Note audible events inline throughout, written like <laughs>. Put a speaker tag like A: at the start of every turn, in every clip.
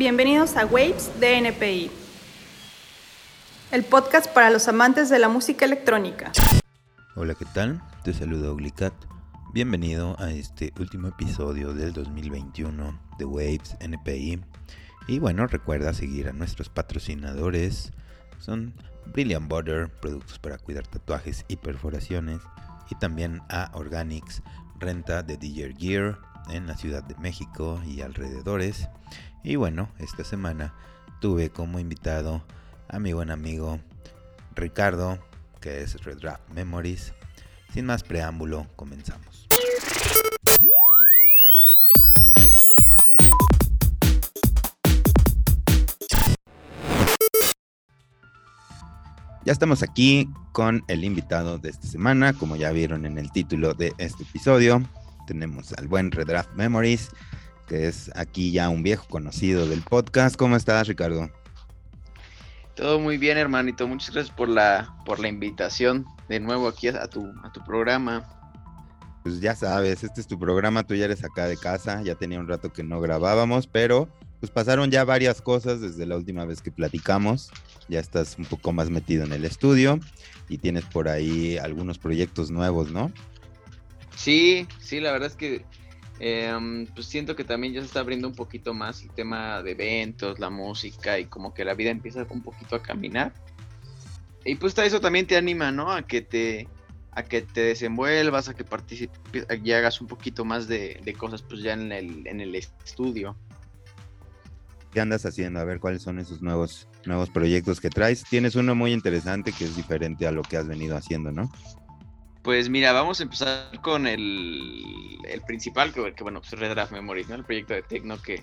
A: Bienvenidos a Waves de NPI, el podcast para los amantes de la música electrónica.
B: Hola, ¿qué tal? Te saludo Glicat. Bienvenido a este último episodio del 2021 de Waves NPI. Y bueno, recuerda seguir a nuestros patrocinadores. Son Brilliant Butter, productos para cuidar tatuajes y perforaciones. Y también a Organics, renta de DJ Gear en la Ciudad de México y alrededores. Y bueno, esta semana tuve como invitado a mi buen amigo Ricardo, que es Red Rap Memories. Sin más preámbulo, comenzamos. Ya estamos aquí con el invitado de esta semana, como ya vieron en el título de este episodio. Tenemos al buen Redraft Memories, que es aquí ya un viejo conocido del podcast. ¿Cómo estás, Ricardo?
C: Todo muy bien, hermanito. Muchas gracias por la, por la invitación de nuevo aquí a tu, a tu programa.
B: Pues ya sabes, este es tu programa, tú ya eres acá de casa, ya tenía un rato que no grabábamos, pero pues pasaron ya varias cosas desde la última vez que platicamos. Ya estás un poco más metido en el estudio y tienes por ahí algunos proyectos nuevos, ¿no?
C: Sí, sí, la verdad es que Em, pues siento que también ya se está abriendo un poquito más el tema de eventos, la música y como que la vida empieza un poquito a caminar. Y pues eso también te anima, ¿no? A que te, a que te desenvuelvas, a que participes y hagas un poquito más de, cosas pues ya en el, en el estudio.
B: ¿Qué andas haciendo? A ver cuáles son esos nuevos, nuevos proyectos que traes. Tienes uno muy interesante que es diferente a lo que has venido haciendo, ¿no?
C: Pues mira, vamos a empezar con el, principal, que, bueno, pues Red Draft Memories, ¿no? El proyecto de Tecno que,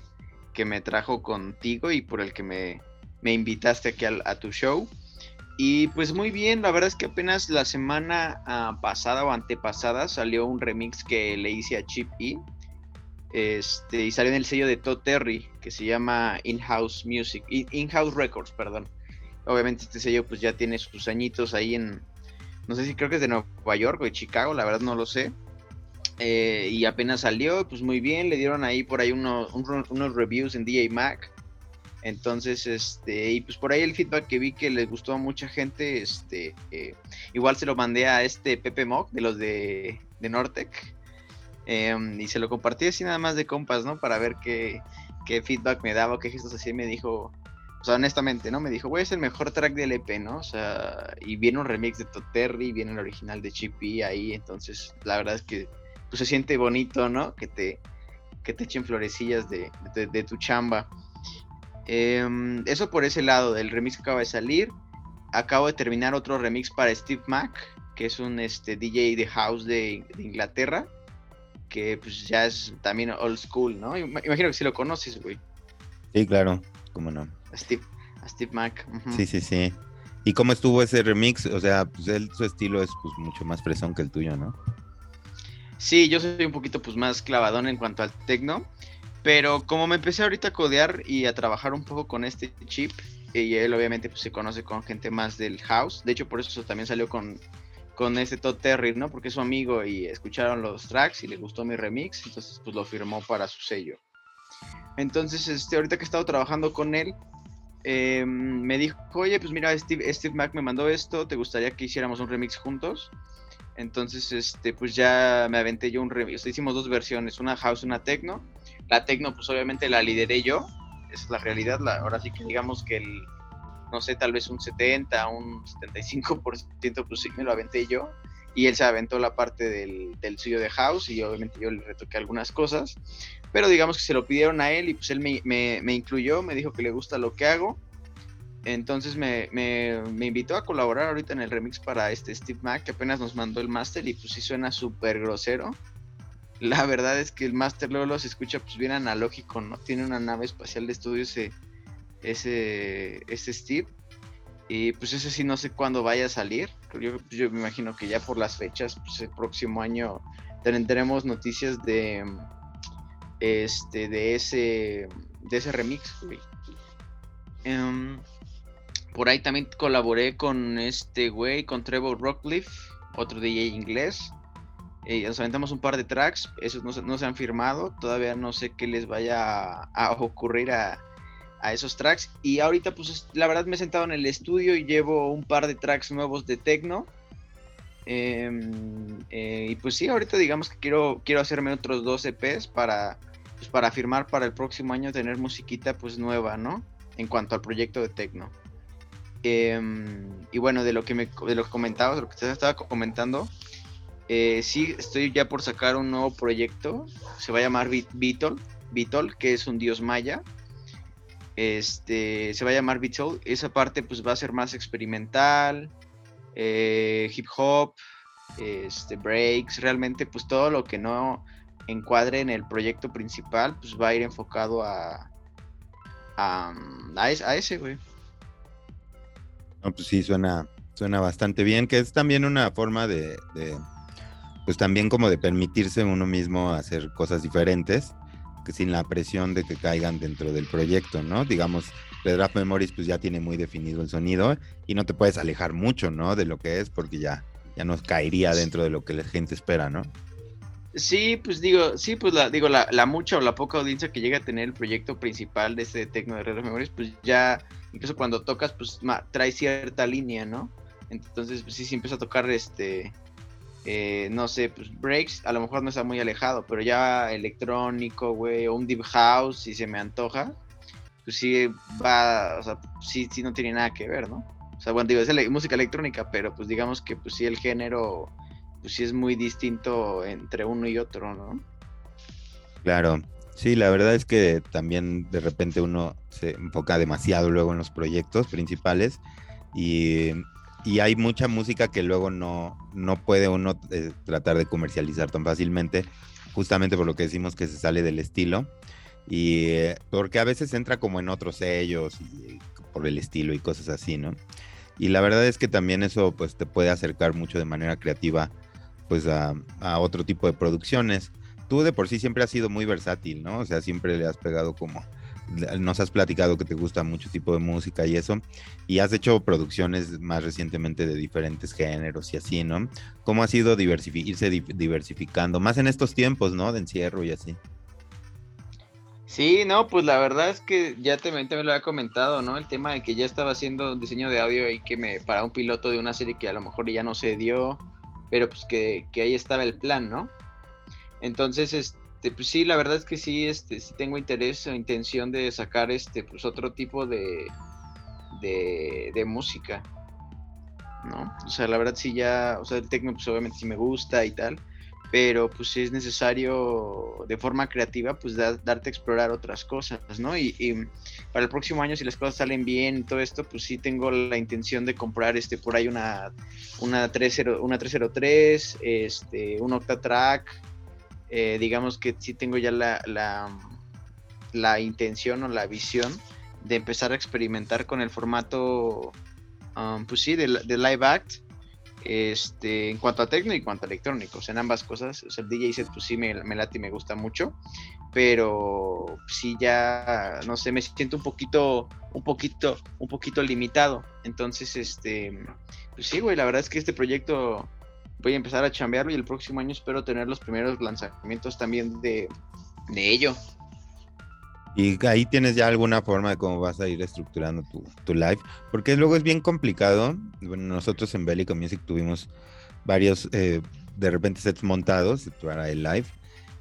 C: que me trajo contigo y por el que me, me invitaste aquí a, tu show. Y pues muy bien, la verdad es que apenas la semana ah, pasada o antepasada salió un remix que le hice a Chip E. Este, y salió en el sello de Todd Terry, que se llama In-House Music, In-House Records, perdón. Obviamente este sello pues ya tiene sus añitos ahí en, no sé si creo que es de Nueva York o de Chicago, la verdad no lo sé. Eh, y apenas salió, pues muy bien, le dieron ahí por ahí unos, reviews en DJ Mac. Entonces, este, y pues por ahí el feedback que vi que les gustó a mucha gente, este, eh, igual se lo mandé a este Pepe Mock de los de, de Nortec. Em, y se lo compartí así nada más de compas, ¿no? Para ver qué, qué feedback me daba, qué gestos así me dijo, sea, honestamente, ¿no? Me dijo, güey, es el mejor track del EP, ¿no? O sea, y viene un remix de Toterri, viene el original de Chippy ahí, entonces la verdad es que pues, se siente bonito, ¿no? Que te, que te echen florecillas de, tu chamba. Em, eso por ese lado, del remix que acaba de salir. Acabo de terminar otro remix para Steve Mac, que es un este, DJ de house de, Inglaterra, que pues ya es también old school, ¿no? Imagino que si lo conoces, güey.
B: Sí, claro, cómo no.
C: Steve, Steve Mac.
B: Sí, sí, sí. ¿Y cómo estuvo ese remix? O sea, pues él, su estilo es pues mucho más fresón que el tuyo, ¿no?
C: Sí, yo soy un poquito pues más clavadón en cuanto al techno, pero como me empecé ahorita a codear y a trabajar un poco con este chip, y él obviamente pues se conoce con gente más del house, de hecho por eso también salió con, con este Todd Terry, ¿no? Porque es su amigo y escucharon los tracks y le gustó mi remix, entonces pues lo firmó para su sello. Entonces, este, ahorita que he estado trabajando con él, eh, me dijo, oye, pues mira, Steve, Steve Mac me mandó esto, ¿te gustaría que hiciéramos un remix juntos? Entonces, este, pues ya me aventé yo un remix. hicimos dos versiones, una house, una techno. La techno, pues obviamente la lideré yo, es la realidad. Ahora sí que digamos que el, no sé, tal vez un 70, un 75%, pues sí me lo aventé yo. Y él se aventó la parte del, del suyo de house y obviamente yo le retoqué algunas cosas. Pero digamos que se lo pidieron a él y pues él me, me, incluyó, me dijo que le gusta lo que hago. Entonces me, me, invitó a colaborar ahorita en el remix para este Steve Mac, que apenas nos mandó el máster y pues sí suena súper grosero. La verdad es que el máster luego se escucha pues bien analógico, ¿no? Tiene una nave espacial de estudio ese, ese, ese Steve. Y pues ese sí no sé cuándo vaya a salir. Yo, yo me imagino que ya por las fechas, pues el próximo año tendremos noticias de este, de ese, de ese remix, em, por ahí también colaboré con este güey, con Trevor Rockcliffe, otro DJ inglés. Eh, nos aventamos un par de tracks, esos no, se han firmado, todavía no sé qué les vaya a, ocurrir a, a esos tracks. Y ahorita, pues la verdad me he sentado en el estudio y llevo un par de tracks nuevos de techno. Em, eh, y pues sí, ahorita digamos que quiero, quiero hacerme otros dos EPs para, pues, para firmar para el próximo año tener musiquita pues nueva, ¿no? En cuanto al proyecto de techno. Em, y bueno, de lo que me de lo que comentabas, lo que te estaba comentando, eh, sí, estoy ya por sacar un nuevo proyecto. Se va a llamar Beetle, Beetle, que es un dios maya. Este, se va a llamar Beetle. Esa parte pues va a ser más experimental, eh, hip hop, este, breaks, realmente pues todo lo que no encuadre en el proyecto principal pues va a ir enfocado a, a, a ese, güey.
B: No, pues sí, suena, suena bastante bien, que es también una forma de pues también como de permitirse uno mismo hacer cosas diferentes, que sin la presión de que caigan dentro del proyecto, ¿no? Digamos, The Draft Memories pues ya tiene muy definido el sonido y no te puedes alejar mucho, ¿no? De lo que es porque ya, ya nos caería dentro de lo que la gente espera, ¿no?
C: Sí, pues digo, sí, pues la, digo, la, mucha o la poca audiencia que llega a tener el proyecto principal de este Tecno de Draft Memories, pues ya, incluso cuando tocas, pues trae cierta línea, ¿no? Entonces, pues sí, sí empieza a tocar este eh, no sé, pues breaks, a lo mejor no está muy alejado, pero ya electrónico, güey, o un deep house, si se me antoja, pues sí va, o sea, sí, sí no tiene nada que ver, ¿no? O sea, bueno, digo, es música electrónica, pero pues digamos que pues sí el género, pues sí es muy distinto entre uno y otro, ¿no?
B: Claro, sí, la verdad es que también de repente uno se enfoca demasiado luego en los proyectos principales y y hay mucha música que luego no, no puede uno eh, tratar de comercializar tan fácilmente, justamente por lo que decimos que se sale del estilo. Y eh, porque a veces entra como en otros sellos y, por el estilo y cosas así, ¿no? Y la verdad es que también eso pues te puede acercar mucho de manera creativa pues a, otro tipo de producciones. Tú de por sí siempre has sido muy versátil, ¿no? O sea, siempre le has pegado como nos has platicado que te gusta mucho tipo de música y eso, y has hecho producciones más recientemente de diferentes géneros y así, ¿no? ¿Cómo ha sido irse diversificando, más en estos tiempos, ¿no? De encierro y así.
C: Sí, no, pues la verdad es que ya te, me lo había comentado, ¿no? El tema de que ya estaba haciendo diseño de audio y que me para un piloto de una serie que a lo mejor ya no se dio, pero pues que, que ahí estaba el plan, ¿no? Entonces, este pues sí, la verdad es que sí, este, sí tengo interés o intención de sacar este, pues otro tipo de, de, música, ¿no? O sea, la verdad sí ya, o sea, el techno pues obviamente sí me gusta y tal, pero pues es necesario de forma creativa pues darte a explorar otras cosas, ¿no? Y, para el próximo año si las cosas salen bien y todo esto, pues sí tengo la intención de comprar este por ahí una una 30 una 303, este un Octatrack eh, digamos que sí tengo ya la, la, intención o la visión de empezar a experimentar con el formato, um, pues sí, de, live act, este, en cuanto a técnico y cuanto a electrónicos, en ambas cosas. O sea, el DJ set, pues sí, me, me late y me gusta mucho, pero sí ya, no sé, me siento un poquito, un poquito, un poquito limitado. Entonces, este, pues sí, güey, la verdad es que este proyecto voy a empezar a chambearlo y el próximo año espero tener los primeros lanzamientos también de, ello.
B: Y ahí tienes ya alguna forma de cómo vas a ir estructurando tu, live, porque luego es bien complicado. Bueno, nosotros en Bellico Music tuvimos varios, eh, de repente, sets montados para el live,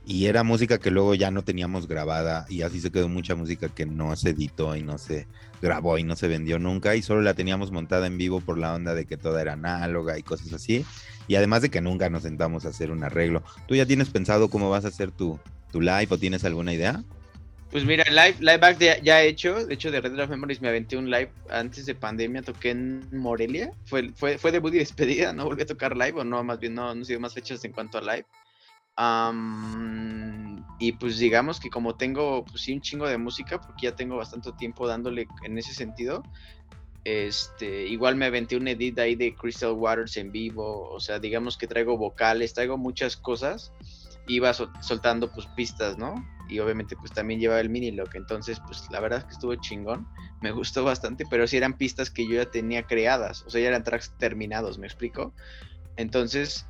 B: y era música que luego ya no teníamos grabada, y así se quedó mucha música que no se editó y no se grabó y no se vendió nunca, y solo la teníamos montada en vivo por la onda de que toda era análoga y cosas así. Y además de que nunca nos sentamos a hacer un arreglo. ¿Tú ya tienes pensado cómo vas a hacer tu, tu live o tienes alguna idea?
C: Pues mira, live, live back ya he hecho. De hecho, de Red Draft Memories me aventé un live antes de pandemia. Toqué en Morelia. Fue, fue, fue debut y despedida. No volví a tocar live, o no, más bien no, no sido más fechas en cuanto a live. y pues digamos que como tengo pues sí un chingo de música, porque ya tengo bastante tiempo dándole en ese sentido, este, igual me aventé un edit ahí de Crystal Waters en vivo, o sea, digamos que traigo vocales, traigo muchas cosas, iba soltando pues pistas, ¿no? Y obviamente pues también llevaba el mini lock, entonces pues la verdad es que estuvo chingón, me gustó bastante, pero sí eran pistas que yo ya tenía creadas, o sea, ya eran tracks terminados, ¿me explico? Entonces,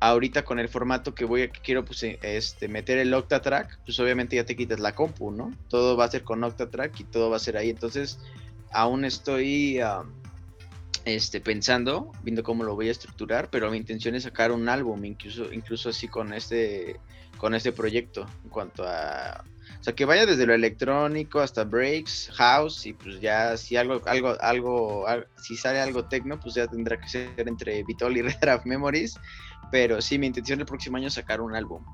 C: ahorita con el formato que voy a, quiero pues eh, este meter el Octatrack, pues obviamente ya te quitas la compu, ¿no? Todo va a ser con Octatrack y todo va a ser ahí. Entonces, aún estoy este, pensando, viendo cómo lo voy a estructurar, pero mi intención es sacar un álbum, incluso, incluso así con este, con este proyecto, en cuanto a o sea, que vaya desde lo electrónico hasta breaks, house, y pues ya si algo, algo, algo, si sale algo techno, pues ya tendrá que ser entre Vitol y <laughs> Red Memories. Pero sí, mi intención el próximo año es sacar un álbum.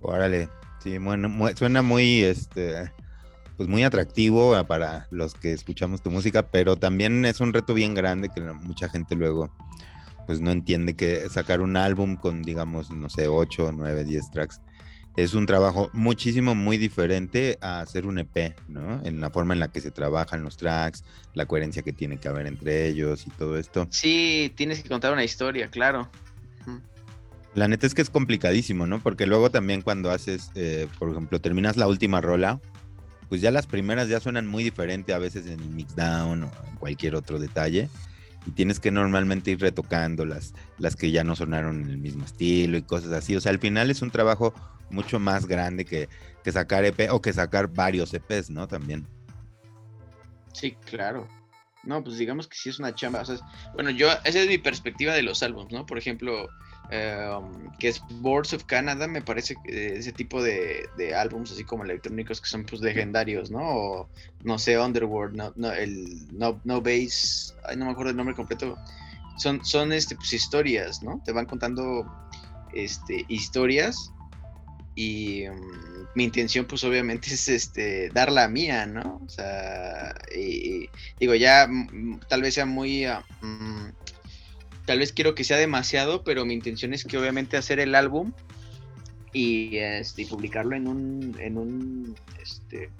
B: Órale, sí, bueno, suena muy, este, pues muy atractivo para los que escuchamos tu música, pero también es un reto bien grande que mucha gente luego pues no entiende que sacar un álbum con digamos, no sé, 8, 9, 10 tracks es un trabajo muchísimo, muy diferente a hacer un EP, ¿no? En la forma en la que se trabajan los tracks, la coherencia que tiene que haber entre ellos y todo esto.
C: Sí, tienes que contar una historia, claro.
B: La neta es que es complicadísimo, ¿no? Porque luego también cuando haces, eh, por ejemplo, terminas la última rola, pues ya las primeras ya suenan muy diferente a veces en el mixdown o en cualquier otro detalle y tienes que normalmente ir retocando las, las que ya no sonaron en el mismo estilo y cosas así. O sea, al final es un trabajo mucho más grande que, sacar EP o que sacar varios EPs, ¿no? También.
C: Sí, claro. No, pues digamos que sí es una chamba. bueno, yo, esa es mi perspectiva de los álbumes, ¿no? Por ejemplo, em, que es Boards of Canada, me parece que ese tipo de, de álbums así como electrónicos que son pues legendarios, ¿no? O no sé, Underworld, no, no, el No, no Base, ay, no me acuerdo el nombre completo. Son, son este, pues historias, ¿no? Te van contando este, historias y mm, mi intención pues obviamente <laughs> es este dar la mía, ¿no? O sea, y, digo, ya mm, tal vez sea muy... Ah, mm, tal vez quiero que sea demasiado, pero mi intención es que obviamente hacer el álbum y, este, publicarlo en un... En un este,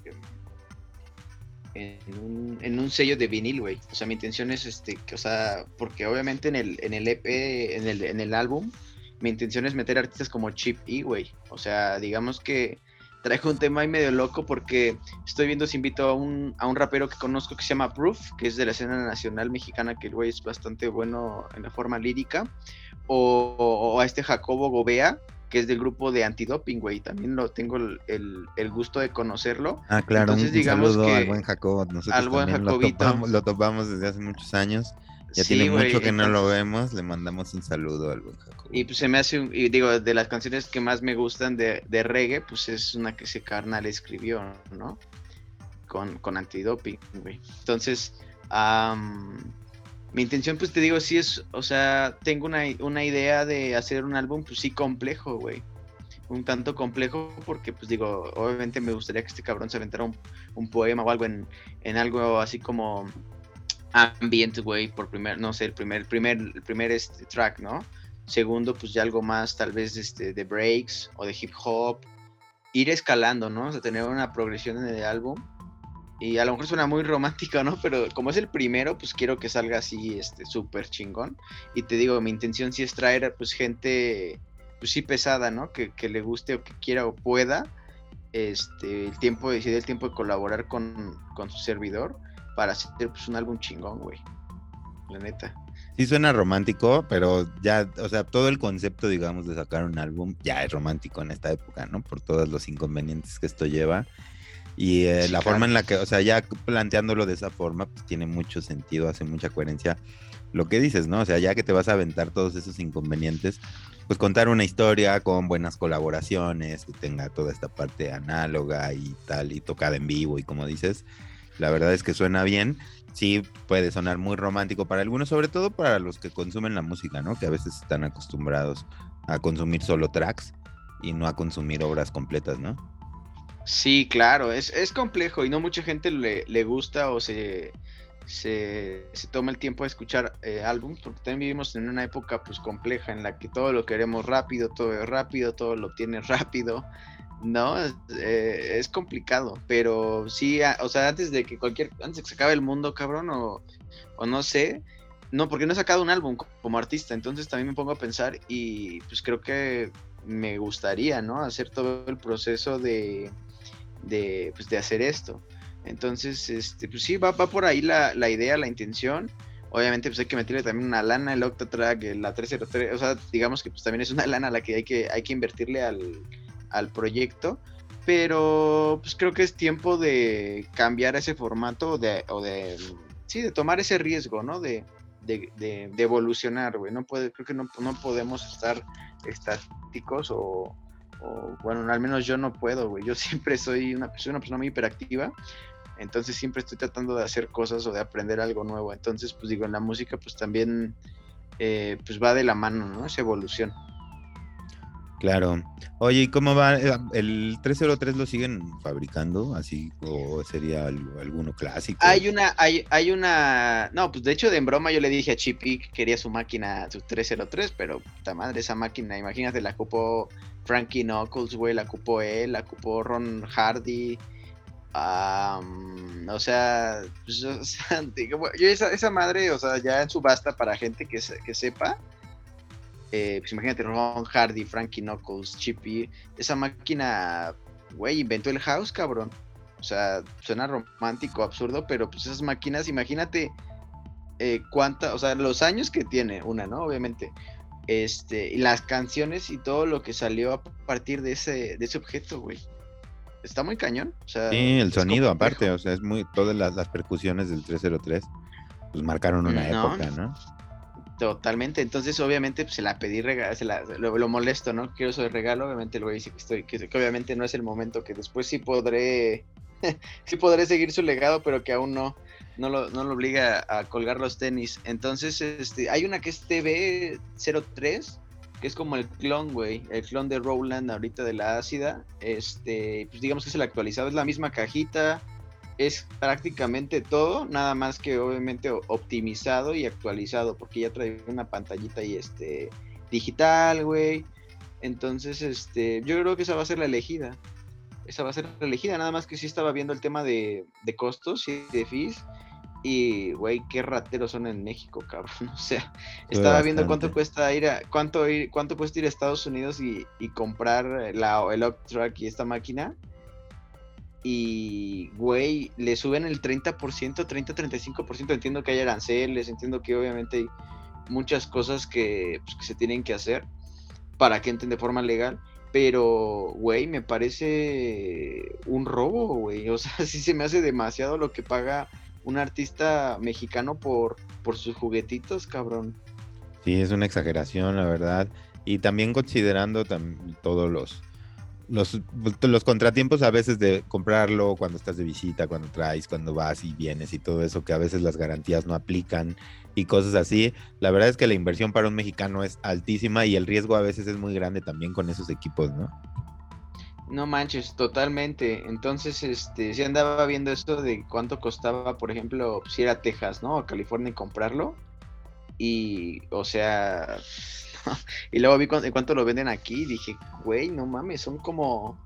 C: en un, en un sello de vinil, güey. O sea, mi intención es este, o sea, porque obviamente en el, en el EP, en el, en el álbum, mi intención es meter artistas como Chip E, güey. O sea, digamos que traigo un tema ahí medio loco porque estoy viendo si invito a un, a un rapero que conozco que se llama Proof, que es de la escena nacional mexicana, que el güey es bastante bueno en la forma lírica, o, a este Jacobo Gobea, que es del grupo de antidoping, güey. También lo tengo el, el, gusto de conocerlo.
B: Ah, claro, Entonces, un, digamos saludo al buen Jacobo. Nosotros al buen. Lo lo topamos desde hace muchos años. Ya tiene mucho que no lo vemos, le mandamos un saludo al buen Jacobo.
C: Y pues se me hace, y digo, de las canciones que más me gustan de, de reggae, pues es una que ese carnal escribió, ¿no? Con, con antidoping, güey. Entonces, mi intención, pues te digo, sí es, o sea, tengo una, una idea de hacer un álbum, pues sí, complejo, güey un tanto complejo porque pues digo, obviamente me gustaría que este cabrón se aventara un, un poema o algo en, en, algo así como ambient, güey, por primer, no sé, el primer, primer, el primer este, track, ¿no? Segundo, pues ya algo más tal vez este, de breaks o de hip hop. Ir escalando, ¿no? O sea, tener una progresión en el álbum. Y a lo mejor suena muy romántico, ¿no? Pero como es el primero, pues quiero que salga así, este, súper chingón. Y te digo, mi intención sí es traer, pues, gente, pues sí pesada, ¿no? Que, que le guste o que quiera o pueda, este, el tiempo, decide el tiempo de colaborar con, con su servidor para hacer pues, un álbum chingón, güey. La neta.
B: Sí suena romántico, pero ya, o sea, todo el concepto, digamos, de sacar un álbum ya es romántico en esta época, ¿no? Por todos los inconvenientes que esto lleva. Y eh, la forma en la que, o sea, ya planteándolo de esa forma, pues tiene mucho sentido, hace mucha coherencia lo que dices, ¿no? O sea, ya que te vas a aventar todos esos inconvenientes, pues contar una historia con buenas colaboraciones, que tenga toda esta parte análoga y tal, y tocada en vivo, y como dices, la verdad es que suena bien. Sí, puede sonar muy romántico para algunos, sobre todo para los que consumen la música, ¿no? Que a veces están acostumbrados a consumir solo tracks y no a consumir obras completas, ¿no?
C: Sí, claro, es, es complejo y no mucha gente le, le gusta o se, se, se, toma el tiempo de escuchar eh, álbumes, porque también vivimos en una época pues compleja en la que todo lo queremos rápido, todo es rápido, todo lo tiene <laughs> rápido, no, eh, es complicado, pero sí, o sea, antes de que cualquier, antes que se acabe el mundo, cabrón, o, no sé, no, porque no he sacado un álbum como artista, entonces también me pongo a pensar y pues creo que me gustaría, ¿no? Hacer todo el proceso de, de, pues, de hacer esto. Entonces, este, pues sí, va, va por ahí la, la idea, la intención obviamente pues hay que meterle también una lana, el Octatrack, la 303, o sea, digamos que pues también es una lana a la que hay que, hay que invertirle al, al proyecto, pero pues creo que es tiempo de cambiar ese formato de, o de, sí, de tomar ese riesgo, ¿no? De, de, de, evolucionar, güey, no puede, creo que no, no podemos estar estáticos o, o, bueno, al menos yo no puedo, güey, yo <laughs> siempre soy una, soy una persona muy hiperactiva, entonces siempre estoy tratando de hacer cosas o de aprender algo nuevo. Entonces, pues digo, en la música pues también eh, pues va de la mano, ¿no? Esa evolución.
B: Claro. Oye, ¿y cómo va? Eh, ¿El 303 lo siguen fabricando así o sería alguno clásico?
C: Hay una, hay, hay una, no, pues de hecho de en broma yo le dije a Chippy que quería su máquina, su 303, pero puta madre, esa máquina, imagínate, la ocupó Frankie Knuckles, güey, la ocupó él, la ocupó Ron Hardy, o sea, pues, <laughs> yo esa, esa, madre, o sea, ya en subasta para gente que, que sepa, eh, pues imagínate Ron Hardy, Frankie Knuckles, Chippy, esa máquina, güey, inventó el house, cabrón. O sea, suena romántico, absurdo, pero pues esas máquinas, imagínate eh, cuánta, o sea, los años que tiene una, ¿no? Obviamente. Este, y las canciones y todo lo que salió a partir de ese, de ese objeto, güey está muy cañón. O sea,
B: sí, el sonido aparte, o sea, es muy, todas las, las, percusiones del 303, pues marcaron una época, ¿no?
C: Totalmente, entonces obviamente pues, se la pedí, se la, lo, molesto, ¿no? Quiero eso regalo, obviamente el güey dice que estoy, que, obviamente no es el momento, que después sí podré, <laughs> sí podré seguir su legado, pero que aún no, no lo, no lo obliga a colgar los tenis. Entonces, este, hay una que es TV03, que es como el clon, güey, el clon de Roland ahorita de la ácida, este, pues digamos que es el actualizado, es la misma cajita, es prácticamente todo, nada más que obviamente optimizado y actualizado, porque ya trae una pantallita y este digital, güey. Entonces, este, yo creo que esa va a ser la elegida. Esa va a ser la elegida, nada más que sí estaba viendo el tema de, de costos y de fees y, güey, qué rateros son en México, cabrón. <laughs> O sea, estaba viendo cuánto cuesta ir a, cuánto ir, cuánto cuesta ir a Estados Unidos y, comprar la, el Octrack y esta máquina. Y, güey, le suben el 30%, 30-35%. Entiendo que hay aranceles, entiendo que obviamente hay muchas cosas que, pues, que se tienen que hacer para que entren de forma legal. Pero, güey, me parece un robo, güey. O <laughs> sea, sí se me hace demasiado lo que paga un artista mexicano por, por sus juguetitos, cabrón.
B: Sí, es una exageración, la verdad. Y también considerando todos los, los, contratiempos a veces de comprarlo cuando estás de visita, cuando traes, cuando vas y vienes y todo eso, que a veces las garantías no aplican y cosas así. La verdad es que la inversión para un mexicano es altísima y el riesgo a veces es muy grande también con esos equipos, ¿no?
C: No manches, totalmente. Entonces, este, si andaba viendo esto de cuánto costaba, por ejemplo, si era Texas, ¿no? O California y comprarlo. Y, o sea, <laughs> y luego vi cuánto lo venden aquí y dije, güey, no mames, son como,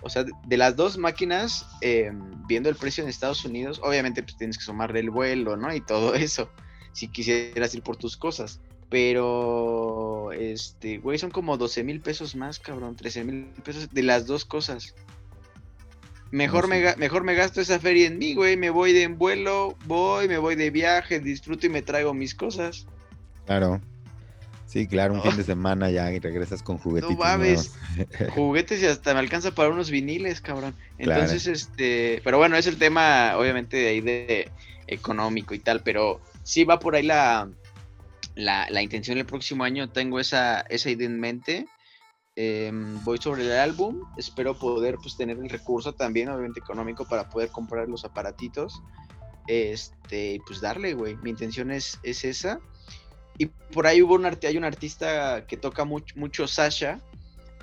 C: o sea, de las dos máquinas, em, viendo el precio en Estados Unidos, obviamente pues tienes que sumarle el vuelo, ¿no? Y todo <laughs> eso, si quisieras ir por tus cosas. Pero, este, güey, son como 12 mil pesos más, cabrón, 13 mil pesos de las dos cosas. Mejor, me, mejor me gasto esa feria en mí, güey. Me voy de en vuelo, voy, me voy de viaje, disfruto y me traigo mis cosas.
B: Claro. Sí, claro, un fin de <laughs> semana ya y regresas con juguetes. No mames. <laughs>
C: juguetes y hasta me alcanza para unos viniles, cabrón. Entonces, este. Pero bueno, es el tema, obviamente, de ahí de económico y tal. Pero sí va por ahí la, la, la, intención el próximo año, tengo esa, esa idea en mente. Em, voy sobre el álbum, espero poder pues tener el recurso también, obviamente económico, para poder comprar los aparatitos. Este, pues darle, güey. Mi intención es, es esa. Y por ahí hubo un hay un artista que toca mucho, mucho Sasha,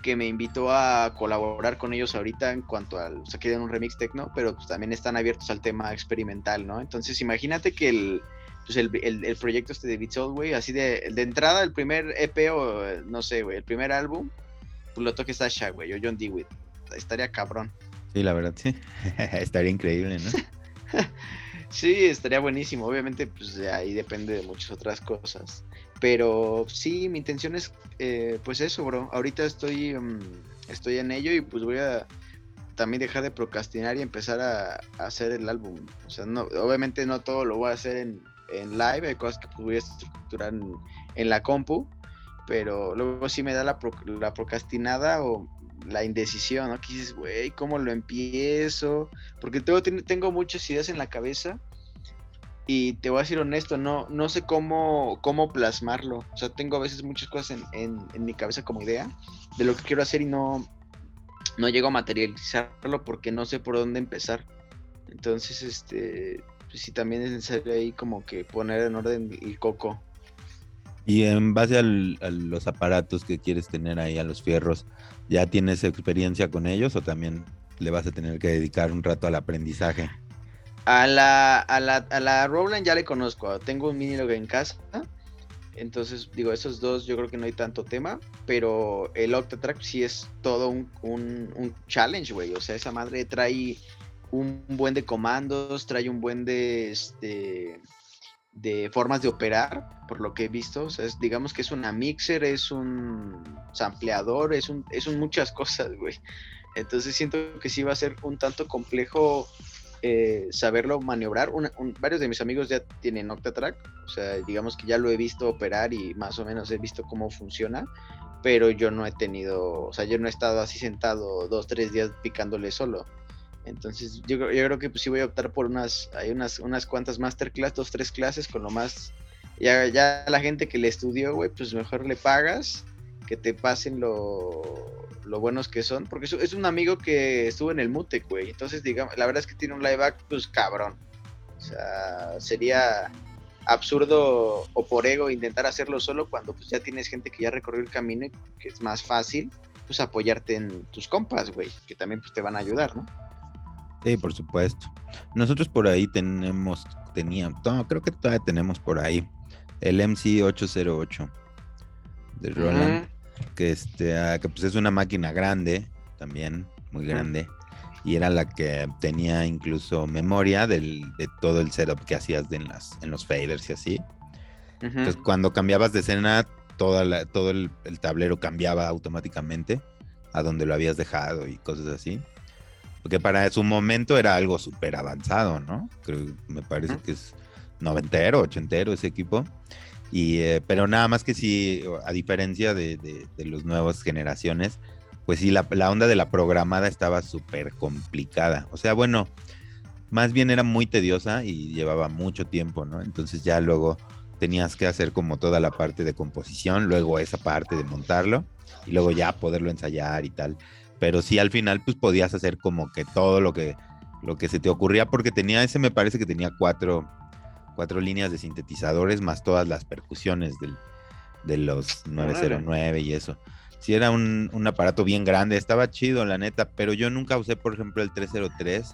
C: que me invitó a colaborar con ellos ahorita en cuanto al, o sea, quieren un remix techno, pero pues también están abiertos al tema experimental, ¿no? Entonces imagínate que el, pues el, el, proyecto este de Beats güey, así de, de entrada, el primer EP o no sé, güey, el primer álbum, pues lo toque Sasha, güey, o John Dewey. Estaría cabrón.
B: Sí, la verdad, sí. <laughs> estaría increíble, ¿no? <laughs>
C: sí, estaría buenísimo. Obviamente, pues ahí depende de muchas otras cosas. Pero sí, mi intención es, eh, pues eso, bro. Ahorita estoy, mm, estoy en ello y pues voy a también dejar de procrastinar y empezar a, hacer el álbum. O sea, no, obviamente no todo lo voy a hacer en en live, hay cosas que voy a estructurar en, la compu, pero luego sí me da la, la procrastinada o la indecisión, ¿no? Que dices, güey, ¿cómo lo empiezo? Porque tengo, tengo muchas ideas en la cabeza y te voy a decir honesto, no, no sé cómo, cómo plasmarlo. O sea, tengo a veces muchas cosas en, en, mi cabeza como idea de lo que quiero hacer y no, no llego a materializarlo porque no sé por dónde empezar. Entonces, este, pues sí, también es necesario ahí como que poner en orden el coco.
B: Y en base a los aparatos que quieres tener ahí, a los fierros, ¿ya tienes experiencia con ellos o también le vas a tener que dedicar un rato al aprendizaje?
C: A la, a la, a la Roland ya le conozco, tengo un Minilog en casa, entonces digo, esos dos yo creo que no hay tanto tema, pero el Octatrack sí es todo un, un, un challenge, güey, o sea, esa madre trae un buen de comandos, trae un buen de, este, de formas de operar, por lo que he visto. O sea, digamos que es una mixer, es un sampleador, es un, es un muchas cosas, güey. Entonces siento que sí va a ser un tanto complejo eh, saberlo maniobrar. varios de mis amigos ya tienen Octatrack, o sea, digamos que ya lo he visto operar y más o menos he visto cómo funciona, pero yo no he tenido, o sea, yo no he estado así sentado dos, tres días picándole solo. Entonces yo, yo creo que pues sí voy a optar por unas, hay unas, unas cuantas masterclass, dos, tres clases con lo más, ya, ya la gente que le estudió, güey, pues mejor le pagas, que te pasen lo, lo buenos que son, porque es, un amigo que estuvo en el Mutec, güey, entonces digamos, la verdad es que tiene un live back, pues cabrón, o sea, sería absurdo o por ego intentar hacerlo solo cuando pues ya tienes gente que ya recorrió el camino y que es más fácil pues apoyarte en tus compas, güey, que también pues te van a ayudar, ¿no?
B: Sí, por supuesto. Nosotros por ahí tenemos, teníamos, no, creo que todavía tenemos por ahí el MC808 de Roland, que, este, ah, que pues es una máquina grande también, muy grande, y era la que tenía incluso memoria del, de todo el setup que hacías de en, las, en los faders y así. Entonces cuando cambiabas de escena, toda la, todo el, el tablero cambiaba automáticamente a donde lo habías dejado y cosas así. Porque para su momento era algo súper avanzado, ¿no? Creo, me parece que es noventero, ochentero ese equipo. Y, eh, pero nada más que sí, a diferencia de, de, las nuevas generaciones, pues sí, la, la onda de la programada estaba súper complicada. O sea, bueno, más bien era muy tediosa y llevaba mucho tiempo, ¿no? Entonces ya luego tenías que hacer como toda la parte de composición, luego esa parte de montarlo y luego ya poderlo ensayar y tal pero sí al final pues podías hacer como que todo lo que, lo que se te ocurría, porque tenía ese, me parece que tenía cuatro, cuatro líneas de sintetizadores más todas las percusiones del, de los 909 y eso. Sí era un, un, aparato bien grande, estaba chido la neta, pero yo nunca usé por ejemplo el 303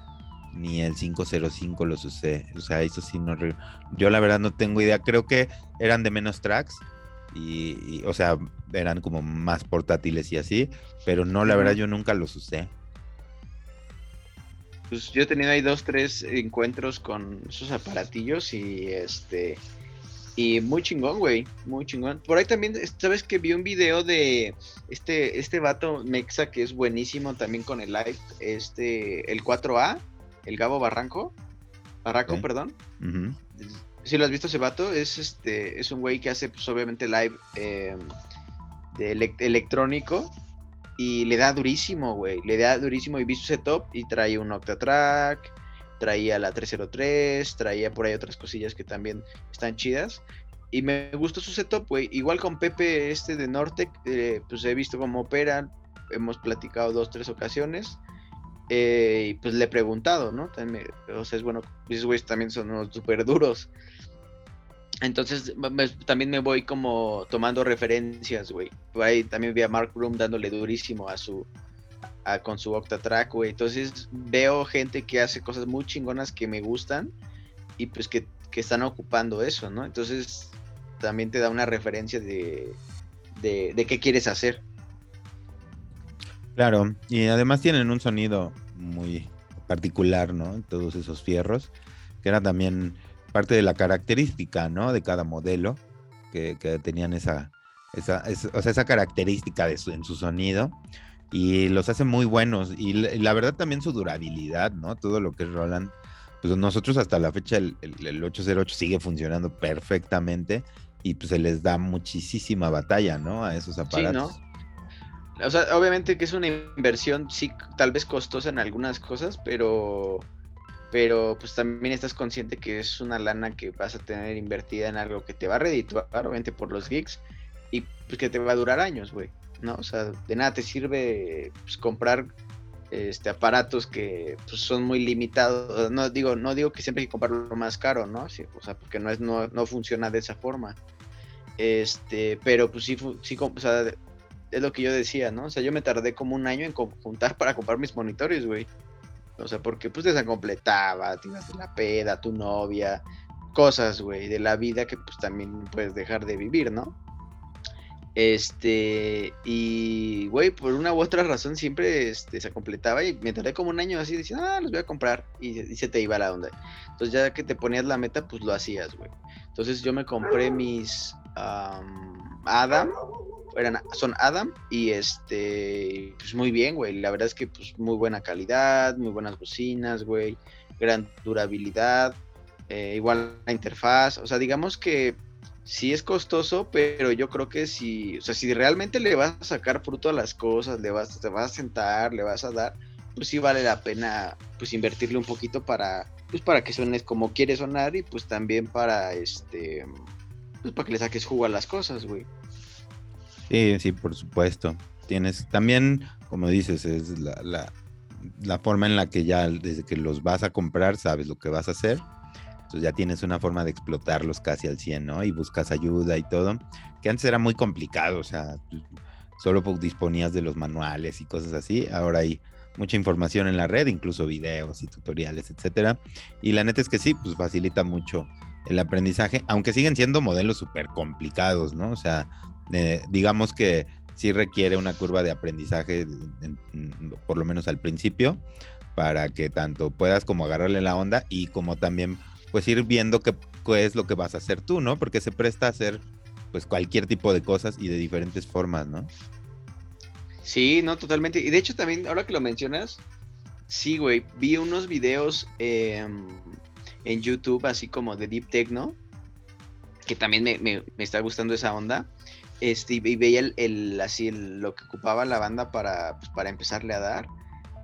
B: ni el 505 los usé, o sea, eso sí no, yo la verdad no tengo idea, creo que eran de menos tracks y, o sea, eran como más portátiles y así, pero no, la verdad yo nunca los usé.
C: Pues yo he tenido ahí dos, tres encuentros con esos aparatillos y este... Y muy chingón, güey, muy chingón. Por ahí también, ¿sabes que vi un video de este, este vato Mexa que es buenísimo también con el live, este, el 4A, el Gabo Barranco, Barraco, perdón. Si lo has visto ese vato, es este, es un güey que hace pues obviamente live em, de electrónico y le da durísimo, güey. Le da durísimo y vi su setup y trae un Octatrack, traía la 303, traía por ahí otras cosillas que también están chidas. Y me gustó su setup, güey. Igual con Pepe este de Nortec, eh, pues he visto cómo operan, hemos platicado dos, tres ocasiones. Eh, y pues le he preguntado, ¿no? También o sea, es bueno, esos güeyes también son unos súper duros. Entonces también me voy como tomando referencias, güey. También vi a Mark Room dándole durísimo a su con su Octatrack, güey. Entonces veo gente que hace cosas muy chingonas que me gustan y pues que, que, están ocupando eso, ¿no? Entonces también te da una referencia de, de, de qué quieres hacer.
B: Claro, y además tienen un sonido muy particular, ¿no? Todos esos fierros, que era también parte de la característica, ¿no? De cada modelo, que, tenían esa, esa, o sea, esa característica de en su sonido y los hace muy buenos. Y la, verdad también su durabilidad, ¿no? Todo lo que es Roland, pues nosotros hasta la fecha el, el, 808 sigue funcionando perfectamente y pues se les da muchísima batalla, ¿no? A esos aparatos. Sí,
C: ¿no? O sea, obviamente que es una inversión, sí, tal vez costosa en algunas cosas, pero pero pues también estás consciente que es una lana que vas a tener invertida en algo que te va a redituar, obviamente por los geeks, y pues que te va a durar años, güey, ¿no? O sea, de nada te sirve pues, comprar este, aparatos que pues, son muy limitados. No digo, no digo que siempre hay que comprarlo más caro, ¿no? O sea, porque no, es, no, no funciona de esa forma. Este, pero pues sí, sí, es lo que yo decía, ¿no? O sea, yo me tardé como un año en juntar <laughs> para comprar mis monitores, güey. O sea, porque pues completaba tienes de la peda, tu novia, cosas, güey, de la vida que pues también puedes dejar de vivir, ¿no? Este, y, güey, por una u otra razón siempre este, se completaba y me tardé como un año así diciendo, ah, los voy a comprar y, se te iba la onda. Entonces ya que te ponías la meta, pues lo hacías, güey. Entonces yo me compré mis Adam, eran, son Adam y este, pues muy bien, güey. La verdad es que pues muy buena calidad, muy buenas bocinas, güey, gran durabilidad, eh, igual la interfaz, o sea, digamos que sí es costoso, pero yo creo que si, o sea, si realmente le vas a sacar fruto a las cosas, le vas, te vas a sentar, le vas a dar, pues sí vale la pena, pues invertirle un poquito para, pues para que suenes como quiere sonar y pues también para, este, pues para que le saques jugo a las cosas, güey.
B: Sí, sí, por supuesto. Tienes también, como dices, es la, la, forma en la que ya desde que los vas a comprar sabes lo que vas a hacer entonces ya tienes una forma de explotarlos casi al 100, ¿no? Y buscas ayuda y todo, que antes era muy complicado, o sea, solo disponías de los manuales y cosas así, ahora hay mucha información en la red, incluso videos y tutoriales, etcétera. Y la neta es que sí, pues facilita mucho el aprendizaje, aunque siguen siendo modelos súper complicados, ¿no? O sea, digamos que sí requiere una curva de aprendizaje, por lo menos al principio, para que tanto puedas como agarrarle la onda y como también pues ir viendo qué, es lo que vas a hacer tú, ¿no? Porque se presta a hacer pues cualquier tipo de cosas y de diferentes formas, ¿no?
C: Sí, no, totalmente. Y de hecho también, ahora que lo mencionas, sí, güey, vi unos videos em, en YouTube así como de Deep Techno, que también me, está gustando esa onda. Este, y veía el, así lo que ocupaba la banda para, pues, para empezarle a dar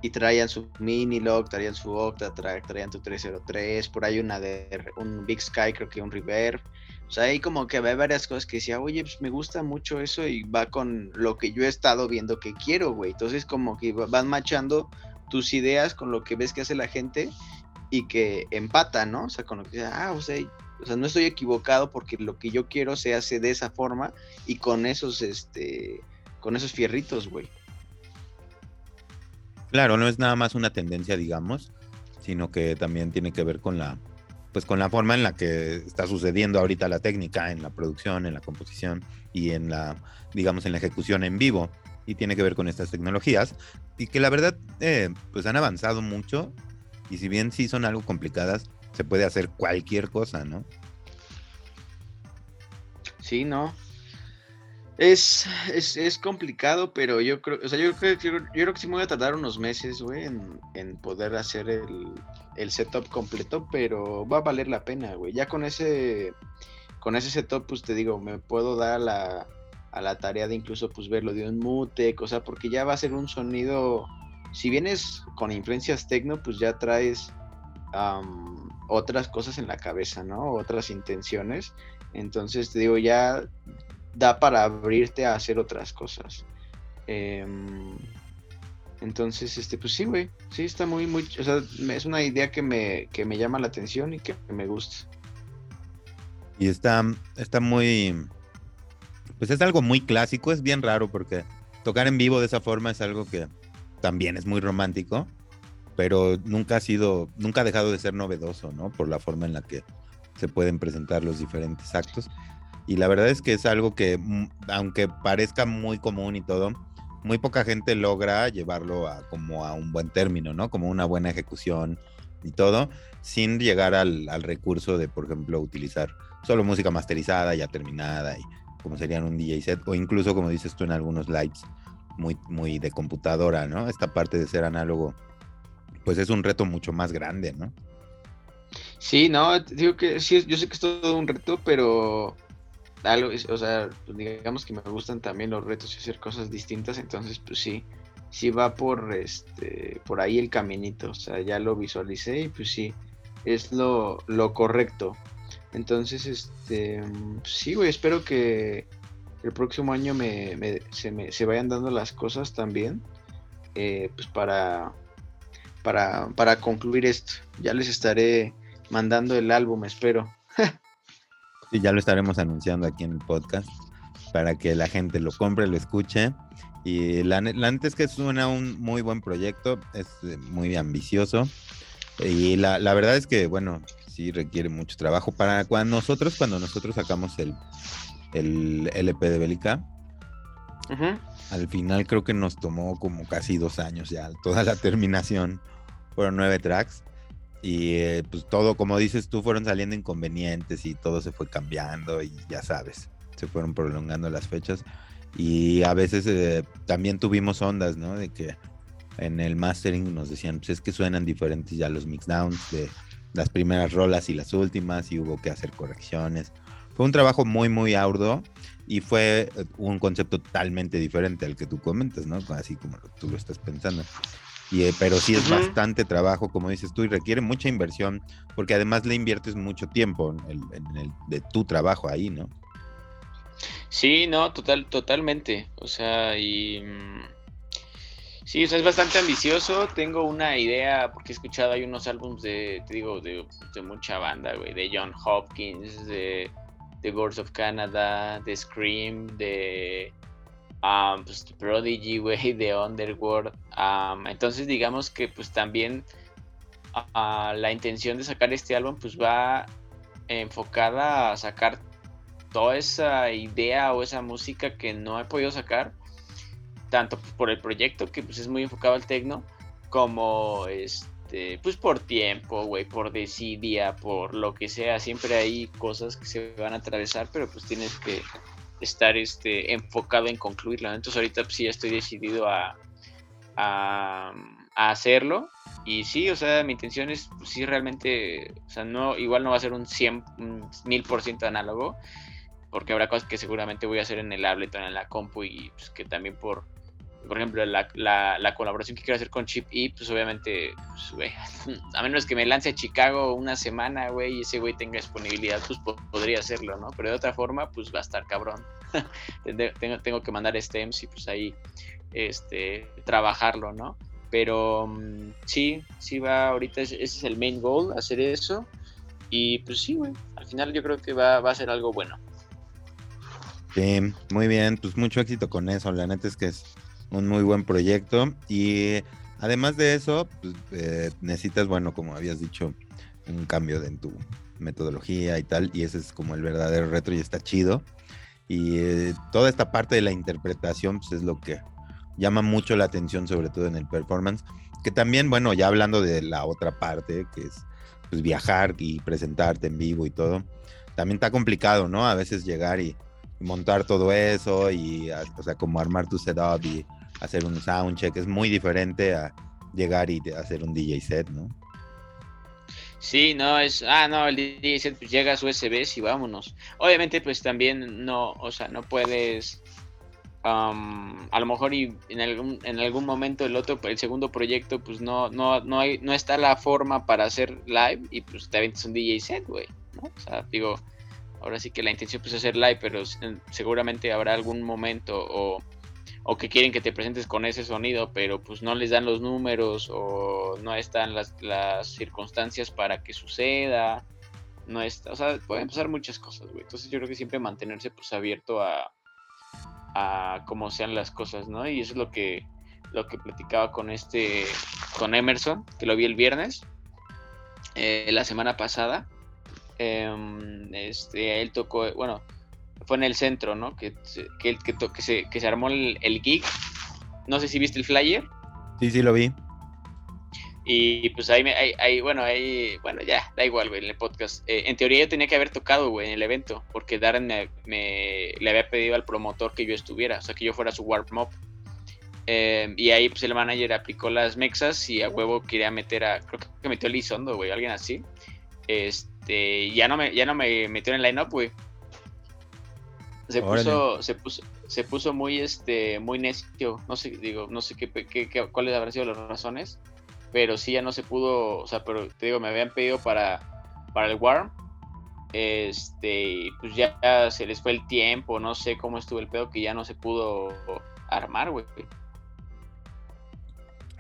C: y traían su mini log, traían su Octa, traían tu 303, por ahí una de un Big Sky, creo que un Reverb. O sea, ahí como que había varias cosas que decía, oye, pues me gusta mucho eso y va con lo que yo he estado viendo que quiero, güey. Entonces como que van machando tus ideas con lo que ves que hace la gente y que empata, ¿no? O sea, con lo que ah, o sea, o sea, no estoy equivocado porque lo que yo quiero se hace de esa forma y con esos, este, con esos fierritos, güey.
B: Claro, no es nada más una tendencia, digamos, sino que también tiene que ver con la, pues con la forma en la que está sucediendo ahorita la técnica en la producción, en la composición y en la, digamos, en la ejecución en vivo. Y tiene que ver con estas tecnologías y que la verdad, eh, pues han avanzado mucho y si bien sí son algo complicadas, se puede hacer cualquier cosa, ¿no?
C: Sí, no, es, es, es, complicado, pero yo creo, o sea, yo creo, yo, creo que sí me voy a tardar unos meses, güey, en, en, poder hacer el, el, setup completo, pero va a valer la pena, güey. Ya con ese, con ese setup, pues te digo, me puedo dar la, a la tarea de incluso, pues, verlo de un mute, cosa, porque ya va a ser un sonido, si vienes con influencias tecno, pues ya traes otras cosas en la cabeza, ¿no? Otras intenciones. Entonces, te digo, ya da para abrirte a hacer otras cosas. Em, entonces, este, pues sí, güey. Sí, está muy, muy. O sea, es una idea que me, que me llama la atención y que me gusta.
B: Y está, está muy. Pues es algo muy clásico, es bien raro porque tocar en vivo de esa forma es algo que también es muy romántico, pero nunca ha sido, nunca ha dejado de ser novedoso, ¿no? Por la forma en la que se pueden presentar los diferentes actos. Y la verdad es que es algo que, mm, aunque parezca muy común y todo, muy poca gente logra llevarlo a como a un buen término, ¿no? Como una buena ejecución y todo, sin llegar al, recurso de, por ejemplo, utilizar solo música masterizada, ya terminada, y como serían un DJ set, o incluso, como dices tú, en algunos lights muy, muy de computadora, ¿no? Esta parte de ser análogo, pues es un reto mucho más grande, ¿no?
C: Sí, no, digo que sí, yo sé que es todo un reto, pero algo, o sea, pues digamos que me gustan también los retos y hacer cosas distintas, entonces pues sí, sí va por este, por ahí el caminito, o sea, ya lo visualicé y pues sí, es lo, lo correcto. Entonces, este, sí, güey, espero que el próximo año me, se, me, se vayan dando las cosas también, eh, pues para, para, para concluir esto. Ya les estaré mandando el álbum, espero.
B: sí, ya lo estaremos anunciando aquí en el podcast para que la gente lo compre, lo escuche. Y la, la neta es que suena un muy buen proyecto, es eh, muy ambicioso. Y la, la, verdad es que, bueno, sí requiere mucho trabajo. Para cuando nosotros, cuando nosotros sacamos el, el LP de Bélica, al final creo que nos tomó como casi dos años ya, toda la terminación. Fueron nueve tracks. Y eh, pues todo, como dices tú, fueron saliendo inconvenientes y todo se fue cambiando y ya sabes, se fueron prolongando las fechas. Y a veces eh, también tuvimos ondas, ¿no? De que en el mastering nos decían, pues es que suenan diferentes ya los mixdowns de las primeras rolas y las últimas y hubo que hacer correcciones. Fue un trabajo muy, muy arduo y fue eh, un concepto totalmente diferente al que tú comentas, ¿no? Así como tú lo estás pensando. Eh, pero sí es bastante trabajo, como dices tú, y requiere mucha inversión, porque además le inviertes mucho tiempo en el, de tu trabajo ahí, ¿no?
C: Sí, no, total, totalmente. O sea, y mm, sí, o sea, es bastante ambicioso. Tengo una idea, porque he escuchado hay unos álbumes de, te digo, de, mucha banda, güey, de John Hopkins, de, de Birds of Canada, de Scream, de um, pues, Prodigy, güey, de Underworld. entonces digamos que pues también la intención de sacar este álbum pues va enfocada a sacar toda esa idea o esa música que no he podido sacar, tanto por el proyecto que pues es muy enfocado al techno, como este, pues por tiempo, güey, por desidia, por lo que sea, siempre hay cosas que se van a atravesar, pero pues tienes que estar este, enfocado en concluirla. Entonces ahorita pues, sí estoy decidido a, a, hacerlo. Y sí, o sea, mi intención es, pues, sí, realmente, o sea, no, igual no va a ser un 100, mil por ciento análogo, porque habrá cosas que seguramente voy a hacer en el Ableton, en la compu, y pues que también por, por ejemplo, la, la, colaboración que quiero hacer con Chip E, pues obviamente, pues, güey, <laughs> a menos que me lance a Chicago una semana, güey, y ese güey tenga disponibilidad, pues podría hacerlo, ¿no? Pero de otra forma, pues va a estar cabrón. <laughs> tengo, tengo que mandar stems y pues ahí, este, trabajarlo, ¿no? Pero mm, sí, sí va, ahorita ese es el main goal, hacer eso. Y pues sí, güey, al final yo creo que va, va a ser algo bueno.
B: Sí, muy bien, pues mucho éxito con eso. La neta es que es un muy buen proyecto y además de eso, pues, eh, necesitas, bueno, como habías dicho, un cambio en tu metodología y tal, y ese es como el verdadero retro y está chido. Y eh, toda esta parte de la interpretación, pues es lo que llama mucho la atención, sobre todo en el performance, que también, bueno, ya hablando de la otra parte, que es pues, viajar y presentarte en vivo y todo, también está complicado, ¿no? A veces llegar y montar todo eso y, o sea, como armar tu setup y hacer un soundcheck. Es muy diferente a llegar y hacer un DJ set, ¿no?
C: Sí, no, es, ah, no, el DJ set pues llega a USB y vámonos. Obviamente, pues también no, o sea, no puedes, a lo mejor y en algún, en algún momento el otro, el segundo proyecto, pues no, no, no hay, no está la forma para hacer live y pues te avientas un DJ set, güey, ¿no? O sea, digo, ahora sí que la intención pues es hacer live, pero seguramente habrá algún momento o o que quieren que te presentes con ese sonido, pero pues no les dan los números o no están las, las circunstancias para que suceda. No está, o sea, pueden pasar muchas cosas, güey. Entonces yo creo que siempre mantenerse pues abierto a, a cómo sean las cosas, ¿no? Y eso es lo que lo que platicaba con este con Emerson, que lo vi el viernes, eh, la semana pasada. Em, este, él tocó, bueno, fue en el centro, ¿no? Que, que, que, que se, que se armó el, el geek. No sé si viste el flyer.
B: Sí, sí, lo vi.
C: Y pues ahí, ahí, bueno, ahí, bueno, ya, da igual, güey, en el podcast. Eh, en teoría yo tenía que haber tocado, güey, en el evento, porque Darren me, le había pedido al promotor que yo estuviera, o sea, que yo fuera su warm-up. Eh, y ahí, pues el manager aplicó las mexas y a huevo quería meter a, creo que metió a Lizondo, güey, alguien así. este, ya no me, ya no me metió en el line-up, güey. Se puso, se puso, se puso muy, este, muy necio. No sé, digo, no sé qué, qué, qué, cuáles habrán sido las razones, pero sí ya no se pudo, o sea, pero te digo, me habían pedido para, para el Warm, este, pues ya se les fue el tiempo, no sé cómo estuvo el pedo que ya no se pudo armar, güey.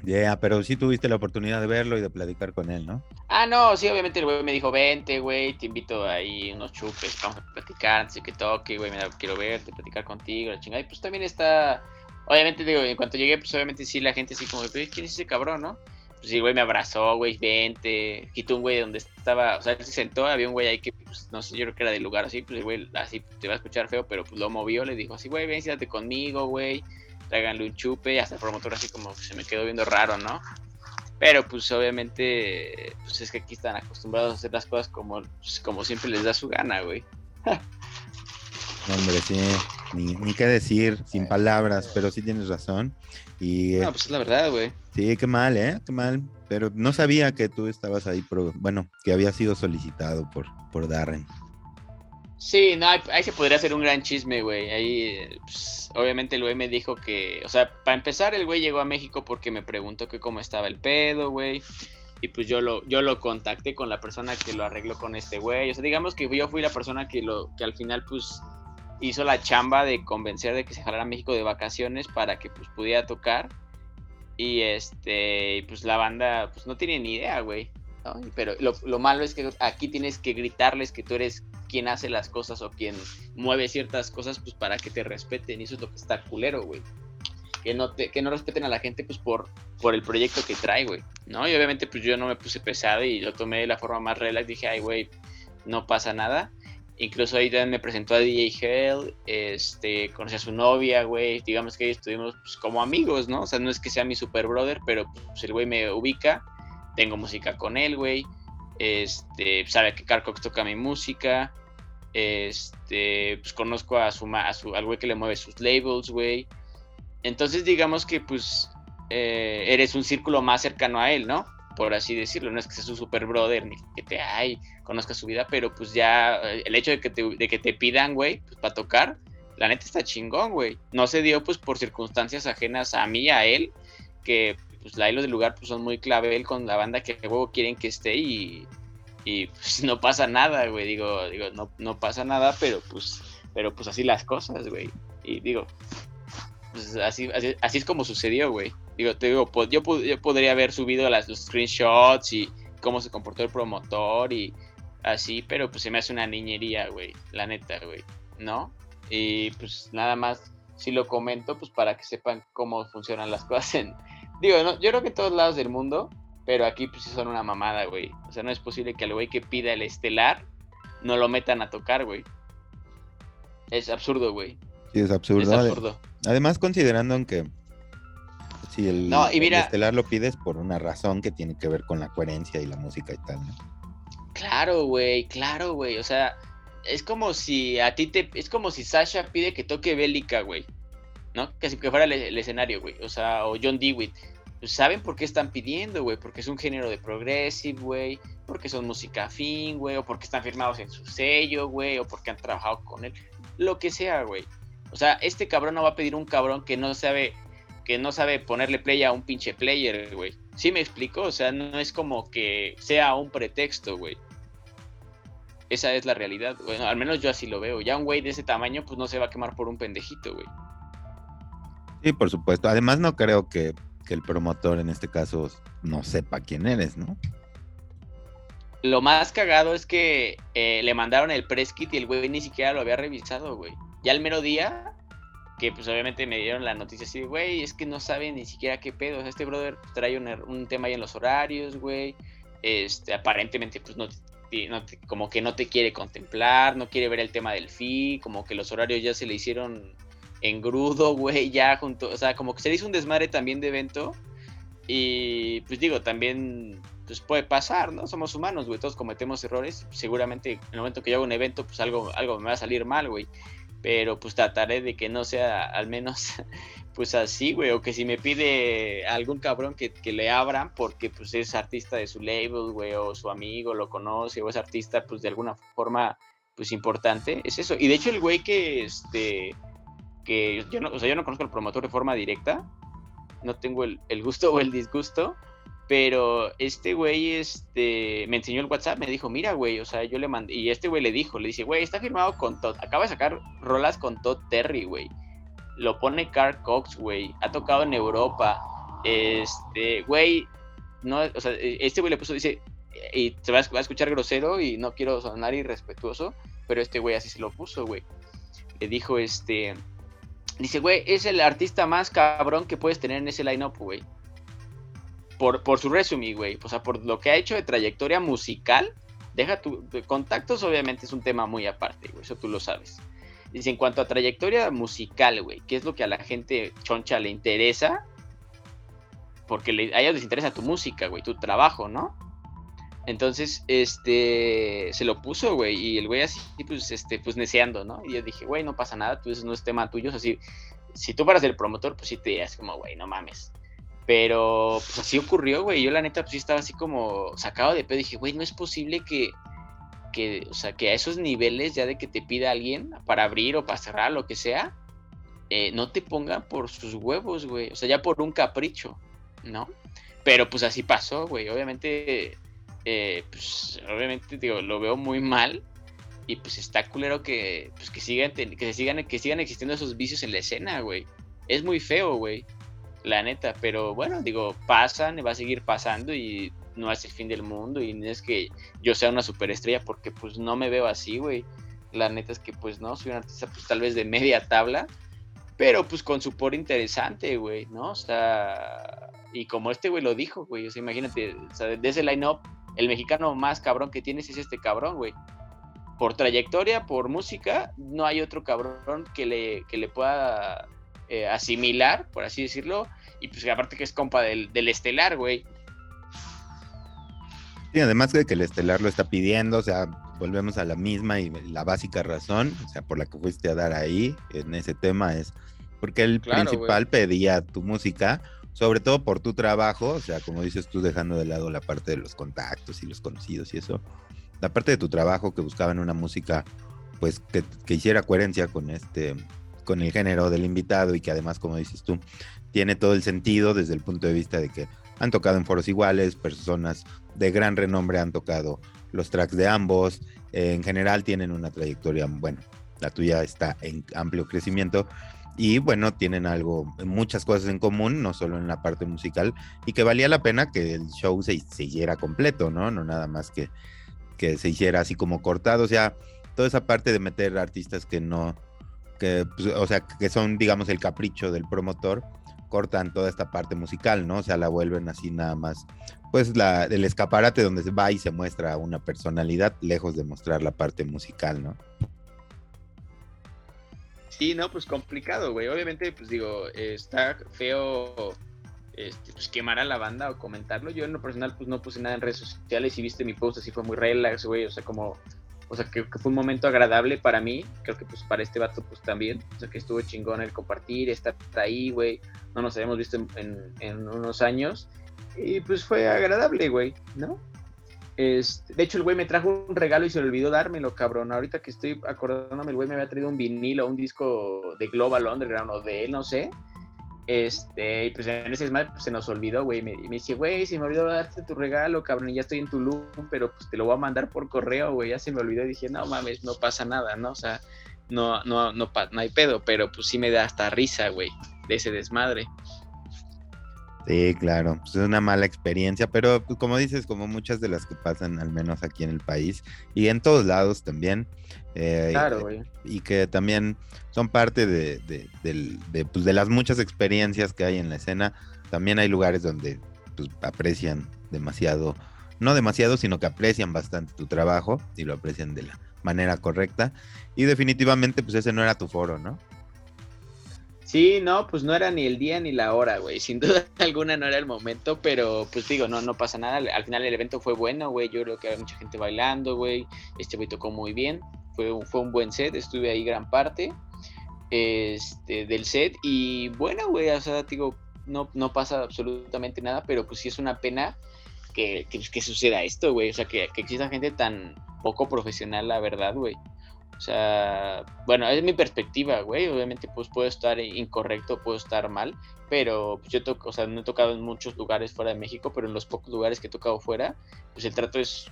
B: Ya, pero sí tuviste la oportunidad de verlo y de platicar con él, ¿no?
C: Ah, no, sí, obviamente el güey me dijo, vente, güey, te invito ahí unos chupes, vamos a platicar antes de que toque, güey, me quiero verte, platicar contigo, la chingada. Y pues también está, obviamente, digo, en cuanto llegué, pues obviamente sí, la gente así como, ¿quién es ese cabrón, no? Pues sí, güey, me abrazó, güey, vente, quitó un güey donde estaba, o sea, él se sentó, había un güey ahí que, pues, no sé, yo creo que era del lugar así, pues el güey, así, te va a escuchar feo, pero pues lo movió, le dijo así, güey, ven, siéntate conmigo, güey tráiganle un chupe, y hasta el promotor así como se me quedó viendo raro, ¿no? Pero pues obviamente, pues es que aquí están acostumbrados a hacer las cosas como, pues, como siempre les da su gana, güey.
B: Hombre, sí, ni, ni qué decir, sin palabras, pero sí tienes razón. Y,
C: no, pues es la verdad, güey.
B: Sí, qué mal, ¿eh? Qué mal. Pero no sabía que tú estabas ahí, bueno, que había sido solicitado por, por Darren.
C: Sí, no, ahí, se podría hacer un gran chisme, güey. Ahí, pues, obviamente el güey me dijo que, o sea, para empezar, el güey llegó a México porque me preguntó que cómo estaba el pedo, güey. Y pues yo lo, yo lo contacté con la persona que lo arregló con este güey. O sea, digamos que yo fui la persona que lo, que al final, pues, hizo la chamba de convencer de que se jalara a México de vacaciones para que, pues, pudiera tocar. Y este, pues la banda, pues, no tiene ni idea, güey. Pero lo, lo malo es que aquí tienes que gritarles que tú eres quien hace las cosas o quien mueve ciertas cosas, pues para que te respeten. Y eso es lo que está culero, güey. Que no, te, que no respeten a la gente, pues por, por el proyecto que trae, güey. ¿No? Y obviamente, pues yo no me puse pesado y lo tomé de la forma más relax. Dije, ay, güey, no pasa nada. Incluso ahí me presentó a DJ Hell, este, conocí a su novia, güey. Digamos que estuvimos pues, como amigos, ¿no? O sea, no es que sea mi super brother, pero pues, el güey me ubica. Tengo música con él, güey. Este, sabe que Carcox toca mi música. Este, pues conozco a su, a su al güey que le mueve sus labels, güey. Entonces, digamos que pues eh, eres un círculo más cercano a él, ¿no? Por así decirlo. No es que seas un super brother ni que te ay, conozca su vida, pero pues ya eh, el hecho de que te, de que te pidan, güey, pues para tocar, la neta está chingón, güey. No se dio pues por circunstancias ajenas a mí, a él, que pues la hilos del lugar pues son muy clave él con la banda que luego quieren que esté y y pues <laughs> no pasa nada, güey, digo, digo, no, no pasa nada, pero pues, pero pues así las cosas, güey, y digo, pues así, así, es como sucedió, güey, digo, te digo, yo, yo podría haber subido las, los screenshots y cómo se comportó el promotor y así, pero pues se me hace una niñería, güey, la neta, güey, ¿no? Y pues nada más, si lo comento, pues para que sepan cómo funcionan las cosas en, digo, no, yo creo que en todos lados del mundo pero aquí pues sí son una mamada, güey. O sea, no es posible que al güey que pida el estelar no lo metan a tocar, güey. Es absurdo, güey.
B: Sí, es absurdo. Es absurdo. Además, considerando que si el, estelar lo pides por una razón que tiene que ver con la coherencia y la música y tal, ¿no?
C: Claro, güey, claro, güey. O sea, es como si a ti te. Es como si Sasha pide que toque Bélica, güey. ¿No? Casi que fuera el, el escenario, güey. O sea, o John Dewitt pues saben por qué están pidiendo, güey, porque es un género de progressive, güey, porque son música fin, güey, o porque están firmados en su sello, güey, o porque han trabajado con él, lo que sea, güey. O sea, este cabrón no va a pedir un cabrón que no sabe que no sabe ponerle play a un pinche player, güey. ¿Sí me explico? O sea, no es como que sea un pretexto, güey. Esa es la realidad. Bueno, al menos yo así lo veo. Ya un güey de ese tamaño, pues no se va a quemar por un pendejito, güey.
B: Sí, por supuesto. Además, no creo que que el promotor en este caso no sepa quién eres, ¿no?
C: Lo más cagado es que eh, le mandaron el press kit y el güey ni siquiera lo había revisado, güey. Ya el mero día, que pues obviamente me dieron la noticia así, güey, es que no saben ni siquiera qué pedo. Este brother trae un, er, un tema ahí en los horarios, güey. Este, aparentemente, pues no, como que no te quiere contemplar, no quiere ver el tema del fee, como que los horarios ya se le hicieron engrudo, güey, ya junto, o sea, como que se hizo un desmadre también de evento. Y pues digo, también pues puede pasar, ¿no? Somos humanos, güey, todos cometemos errores. Seguramente en el momento que yo hago un evento, pues algo, algo me va a salir mal, güey. pero pues trataré de que no sea al menos <laughs> pues así, güey, o que si me pide algún cabrón que, le abran porque pues es artista de su label, güey, o su amigo lo conoce, o es artista pues de alguna forma pues importante, es eso. Y de hecho el güey que este que yo no, o sea, yo no conozco al promotor de forma directa, no tengo el, el gusto o el disgusto, pero este güey este, me enseñó el WhatsApp, me dijo, mira, güey, o sea, yo le mandé, y este güey le dijo, le dice, güey, está firmado con Todd, acaba de sacar rolas con Todd Terry, güey lo pone Carl Cox, güey. Ha tocado en Europa. Este, güey, no, o sea, e, este güey le puso, dice, y se va a, escuchar grosero y no quiero sonar irrespetuoso, pero este güey así se lo puso, güey. Le dijo, este, dice, güey, es el artista más cabrón que puedes tener en ese line-up, güey. Por, por su resumen, güey. O sea, por lo que ha hecho de trayectoria musical, deja tu contactos, obviamente es un tema muy aparte, güey, eso tú lo sabes. Dice, en cuanto a trayectoria musical, güey, ¿qué es lo que a la gente choncha le interesa? Porque a ellos les interesa tu música, güey, tu trabajo, ¿no? Entonces, este, se lo puso, güey, y el güey así, pues, este, pues neceando, ¿no? Y yo dije, güey, no pasa nada, tú eso no es tema tuyo, así, si tú fueras el promotor, pues sí te dirías como, güey, no mames. Pero, pues así ocurrió, güey, yo la neta, pues sí estaba así como sacado de pedo, dije, güey, no es posible que, que, o sea, que a esos niveles ya de que te pida alguien para abrir o para cerrar, lo que sea, eh, no te pongan por sus huevos, güey. O sea, ya por un capricho, ¿no? Pero pues así pasó, güey. Obviamente, eh, pues, obviamente, digo, lo veo muy mal. Y pues está culero que, pues, que, sigan, que, sigan, que sigan existiendo esos vicios en la escena, güey. Es muy feo, güey. La neta. Pero bueno, digo, pasan, va a seguir pasando y no es el fin del mundo y no es que yo sea una superestrella porque pues no me veo así, güey. La neta es que pues no, soy un artista pues tal vez de media tabla, pero pues con su por interesante, güey, ¿no? O sea, y como este güey lo dijo, güey, o sea, imagínate, o sea, ese line-up, el mexicano más cabrón que tienes es este cabrón, güey. Por trayectoria, por música, no hay otro cabrón que le, que le pueda eh, asimilar, por así decirlo, y pues aparte que es compa del, del estelar, güey.
B: Sí, además de que el estelar lo está pidiendo, o sea, volvemos a la misma y la básica razón, o sea, por la que fuiste a dar ahí en ese tema es porque el principal pedía tu música, sobre todo por tu trabajo, o sea, como dices tú, dejando de lado la parte de los contactos y los conocidos y eso, la parte de tu trabajo que buscaban una música, pues, que, que hiciera coherencia con este, con el género del invitado y que además, como dices tú, tiene todo el sentido desde el punto de vista de que han tocado en foros iguales, personas de gran renombre han tocado los tracks de ambos, en general tienen una trayectoria, bueno, la tuya está en amplio crecimiento y bueno, tienen algo, muchas cosas en común, no solo en la parte musical, y que valía la pena que el show se, hiciera completo, ¿no? No nada más que, que se hiciera así como cortado, o sea, toda esa parte de meter artistas que no, que, pues, o sea, que son, digamos, el capricho del promotor, cortan toda esta parte musical, ¿no? O sea, la vuelven así nada más, pues la, el escaparate donde se va y se muestra una personalidad, lejos de mostrar la parte musical, ¿no?
C: Sí, no, pues complicado, güey. Obviamente, pues digo, está feo este, pues quemar a la banda o comentarlo. Yo en lo personal, pues no puse nada en redes sociales y viste mi post así fue muy relax, güey. O sea, como o sea, que, fue un momento agradable para mí, creo que pues para este vato pues también, o sea, que estuvo chingón el compartir, estar ahí, güey, no nos habíamos visto en, unos años, y pues fue agradable, güey, ¿no? Este, de hecho, el güey me trajo un regalo y se le olvidó dármelo, cabrón. Ahorita que estoy acordándome, el güey me había traído un vinilo, un disco de Global Underground o de él, no sé. Este, y pues en ese desmadre pues, se nos olvidó, güey. Me, me dice, güey, se me olvidó darte tu regalo, cabrón, y ya estoy en Tulum, pero pues te lo voy a mandar por correo, güey. Ya se me olvidó y dije, no mames, no pasa nada, ¿no? O sea, no, no, no, no hay pedo, pero pues sí me da hasta risa, güey, de ese desmadre.
B: Sí, claro, pues es una mala experiencia, pero pues, como dices, como muchas de las que pasan, al menos aquí en el país y en todos lados también.
C: Eh, claro, güey.
B: Y, que también son parte de, pues, de, las muchas experiencias que hay en la escena. También hay lugares donde pues, aprecian demasiado, no demasiado, sino que aprecian bastante tu trabajo y lo aprecian de la manera correcta. Y definitivamente, pues ese no era tu foro, ¿no?
C: Sí, no, pues no era ni el día ni la hora, güey. Sin duda <laughs> alguna no era el momento, pero pues digo, no, no pasa nada. Al final el evento fue bueno, güey. Yo creo que había mucha gente bailando, güey. Este güey tocó muy bien. Fue, fue un buen set, estuve ahí gran parte. este, del set. Y bueno, güey, o sea, digo, no, no pasa absolutamente nada, pero pues sí es una pena que, que, suceda esto, güey. O sea, que, que exista gente tan poco profesional, la verdad, güey. O sea, bueno, es mi perspectiva, güey. Obviamente, pues puedo estar incorrecto, puedo estar mal, pero pues, yo toco, o sea, no he tocado en muchos lugares fuera de México, pero en los pocos lugares que he tocado fuera, pues el trato es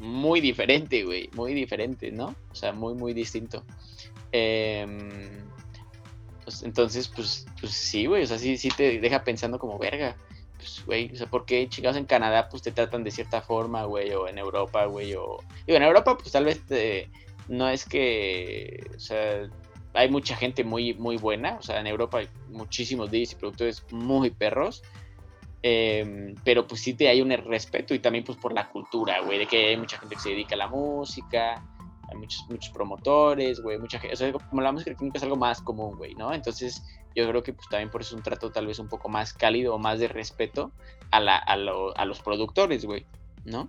C: muy diferente, güey, muy diferente, ¿no? O sea, muy, muy distinto. Pues, entonces, pues, pues sí, güey, o sea, sí, sí te deja pensando como verga. Pues, güey, o sea, ¿por qué chingados en Canadá, pues te tratan de cierta forma, güey, o en Europa, güey, o... Digo, en Europa, pues tal vez te no es que, o sea, hay mucha gente muy, muy buena, o sea, en Europa hay muchísimos DJs y productores muy perros, em, pero pues sí te hay un respeto y también pues por la cultura, güey, de que hay mucha gente que se dedica a la música, hay muchos, muchos promotores, güey, mucha gente, o sea, como la música electrónica es algo más común, güey, ¿no? Entonces yo creo que pues también por eso es un trato tal vez un poco más cálido o más de respeto a, la, a, a los productores, güey, ¿no?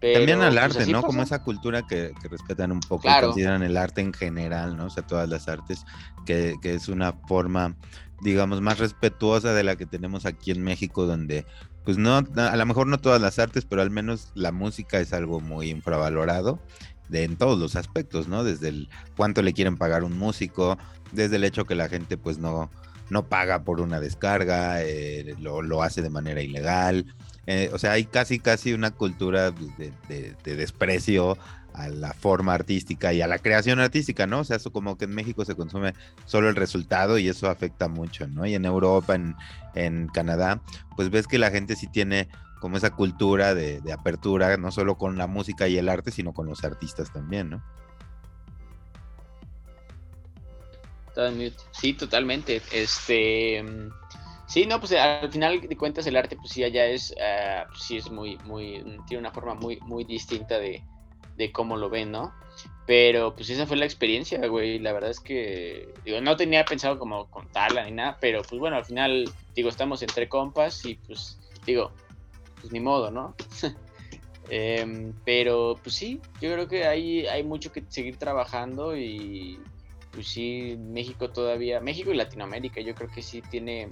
B: También al pues, arte, ¿no? Como esa cultura que, respetan un poco y consideran el arte en general, ¿no? O sea, todas las artes, que, es una forma, digamos, más respetuosa de la que tenemos aquí en México, donde, pues no, a lo mejor no todas las artes, pero al menos la música es algo muy infravalorado de, en todos los aspectos, ¿no? Desde el cuánto le quieren pagar un músico, desde el hecho que la gente, pues no, no paga por una descarga, eh, lo, lo hace de manera ilegal eh, o sea, hay casi, casi una cultura de, desprecio a la forma artística y a la creación artística, ¿no? O sea, eso como que en México se consume solo el resultado y eso afecta mucho, ¿no? Y en Europa, en, en Canadá, pues ves que la gente sí tiene como esa cultura de, apertura, no solo con la música y el arte, sino con los artistas también, ¿no?
C: Sí, totalmente. Este Sí, no, pues al final de cuentas el arte pues sí allá es, uh, pues, sí es muy, muy, tiene una forma muy, muy distinta de, de cómo lo ven, ¿no? Pero pues esa fue la experiencia, güey. La verdad es que, digo, no tenía pensado como contarla ni nada, pero pues bueno, al final, digo, estamos entre compas y pues, digo, pues ni modo, ¿no? <laughs> eh, pero pues sí, yo creo que hay, hay mucho que seguir trabajando y pues sí, México todavía, México y Latinoamérica, yo creo que sí tiene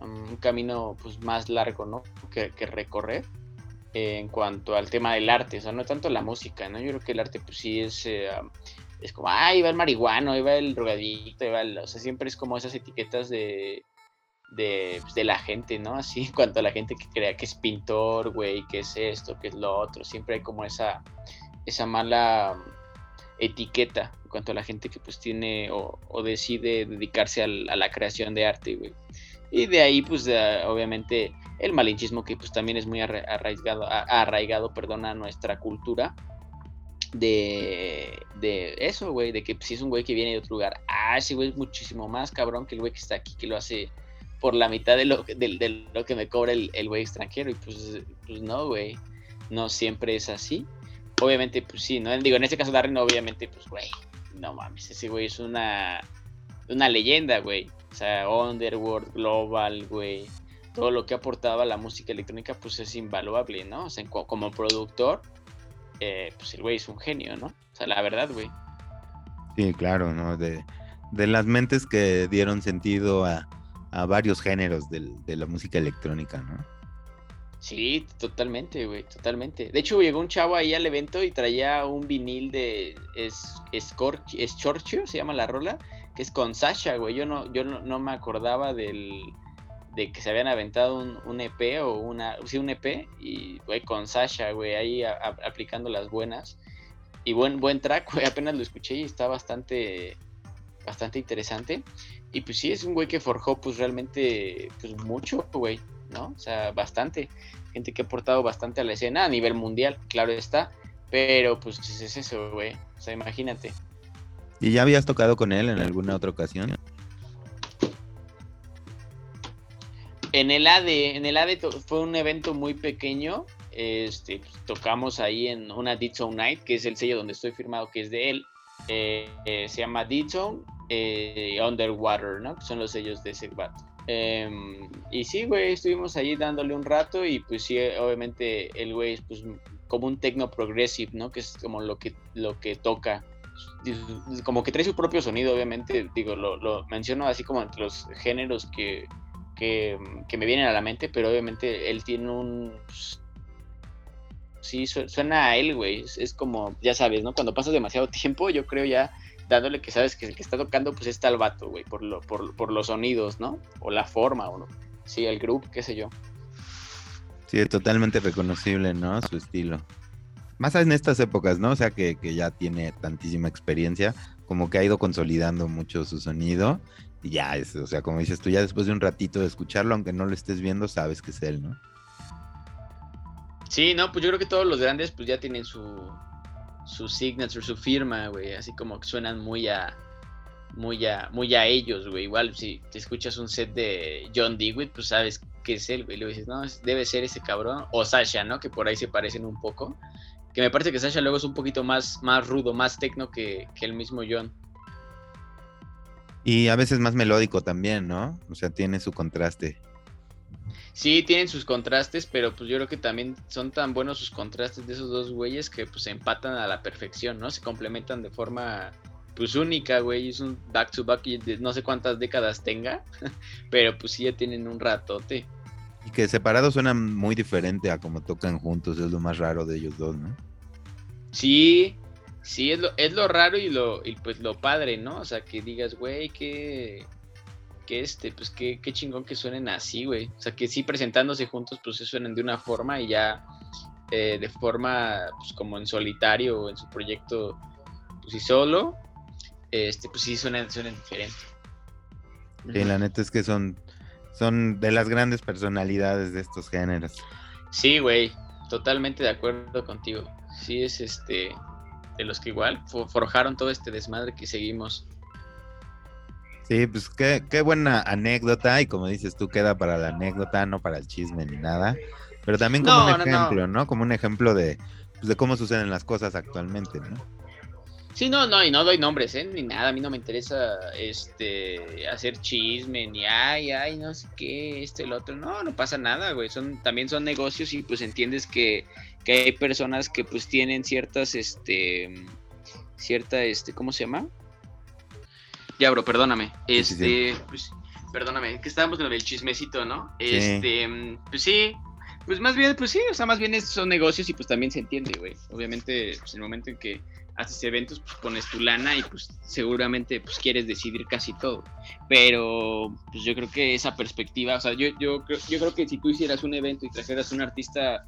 C: un camino pues más largo, ¿no? Que, recorrer en cuanto al tema del arte, o sea, no tanto la música, ¿no? Yo creo que el arte pues sí es, eh, es como, ah, ahí el marihuano, ahí va el drogadicto, ahí el, o sea, siempre es como esas etiquetas de, de, pues, la gente, ¿no? Así <laughs> en cuanto a la gente que crea que es pintor, güey, que es esto, que es lo otro, siempre hay como esa, esa mala etiqueta en cuanto a la gente que pues tiene o, decide dedicarse a la creación de arte, güey. Y de ahí, pues, obviamente, el malinchismo que pues también es muy arraigado, arraigado perdón, a nuestra cultura. De, de eso, güey, de que si es un güey que viene de otro lugar, ah, ese güey es muchísimo más cabrón que el güey que está aquí, que lo hace por la mitad de lo, de, lo que me cobra el, güey extranjero. Y pues, pues no, güey, no siempre es así. Obviamente, pues sí, ¿no? Digo, en este caso Darren, obviamente, pues, güey, no mames, ese güey es una, una leyenda, güey. O sea, Underworld, Global, güey. Todo lo que aportaba la música electrónica, pues es invaluable, ¿no? O sea, como productor, eh, pues el güey es un genio, ¿no? O sea, la verdad, güey.
B: Sí, claro, ¿no? De, las mentes que dieron sentido a, varios géneros de, la música electrónica, ¿no?
C: Sí, totalmente, güey, totalmente. De hecho, llegó un chavo ahí al evento y traía un vinil de es, Scorchio, se llama la rola, que es con Sasha, güey. Yo no, yo no, me acordaba del, de que se habían aventado un, EP o una, sí, un EP y, güey, con Sasha, güey, ahí aplicando las buenas. Y buen, buen track, güey, apenas lo escuché y está bastante, bastante interesante. Y pues sí, es un güey que forjó, pues realmente, pues mucho, güey, ¿no? O sea, bastante. Gente que ha aportado bastante a la escena a nivel mundial, claro está. Pero pues es eso, güey. O sea, imagínate.
B: ¿Y ya habías tocado con él en alguna otra ocasión?
C: En el ADE, en el ADE fue un evento muy pequeño. Este, pues, tocamos ahí en una Dead Zone Night, que es el sello donde estoy firmado, que es de él. Eh, eh, se llama Dead Zone eh, Underwater, ¿no? son los sellos de ese. Em, y sí, güey, estuvimos ahí dándole un rato y pues sí, obviamente el güey es pues como un techno progressive, ¿no? Que es como lo que, lo que toca como que trae su propio sonido, obviamente, digo, lo, menciono así como entre los géneros que, que, me vienen a la mente, pero obviamente él tiene un... Pues, sí, suena a él, güey, es, como, ya sabes, ¿no? Cuando pasas demasiado tiempo, yo creo ya dándole que sabes que el que está tocando pues está el vato, güey, por, lo, por, por los sonidos, ¿no? O la forma, o no. Sí, el grupo, qué sé yo.
B: Sí, totalmente reconocible, ¿no? Su estilo. Más en estas épocas, ¿no? O sea, que, ya tiene tantísima experiencia, como que ha ido consolidando mucho su sonido. Y ya es, o sea, como dices tú, ya después de un ratito de escucharlo, aunque no lo estés viendo, sabes que es él, ¿no?
C: Sí, no, pues yo creo que todos los grandes pues ya tienen su, su signature, su firma, güey, así como que suenan muy a, muy a, muy a ellos, güey. Igual si te escuchas un set de John Dewitt, pues sabes que es él, güey. Y luego dices, no, debe ser ese cabrón. O Sasha, ¿no? Que por ahí se parecen un poco. Que me parece que Sasha luego es un poquito más, más rudo, más tecno que, el mismo John.
B: Y a veces más melódico también, ¿no? O sea, tiene su contraste.
C: Sí, tienen sus contrastes, pero pues yo creo que también son tan buenos sus contrastes de esos dos güeyes que pues se empatan a la perfección, ¿no? Se complementan de forma pues única, güey. Es un back to back y no sé cuántas décadas tenga, <laughs> pero pues sí ya tienen un ratote.
B: Y que separados suenan muy diferente a como tocan juntos, es lo más raro de ellos dos, ¿no?
C: Sí, sí, es lo, es lo raro y lo, y pues lo padre, ¿no? O sea, que digas, güey, que, que este, pues qué, qué chingón que suenen así, güey. O sea, que sí presentándose juntos, pues se suenan de una forma y ya eh, de forma, pues como en solitario o en su proyecto, pues y solo, este, pues sí suenan, suenan diferente.
B: Sí, la neta es que son son de las grandes personalidades de estos géneros.
C: Sí, güey, totalmente de acuerdo contigo. Sí, es este de los que igual forjaron todo este desmadre que seguimos.
B: Sí, pues qué, qué buena anécdota y como dices tú queda para la anécdota, no para el chisme ni nada, pero también como un ejemplo, no, Como un ejemplo de, pues, de cómo suceden las cosas actualmente, ¿no?
C: Sí, no, no, y no doy nombres, ¿eh? Ni nada, a mí no me interesa este hacer chisme, ni ay, ay, no sé qué, este, el otro. No, no pasa nada, güey. Son, también son negocios y pues entiendes que, que hay personas que pues tienen ciertas, este, cierta, este, ¿cómo se llama? Ya, bro, perdóname. Este, pues, perdóname, que estábamos en el chismecito, ¿no? Este, pues sí, pues más bien, pues sí, o sea, más bien son negocios y pues también se entiende, güey. Obviamente, pues en el momento en que haces eventos, pues pones tu lana y pues seguramente pues quieres decidir casi todo. Pero pues yo creo que esa perspectiva, o sea, yo, yo, yo creo que si tú hicieras un evento y trajeras un artista,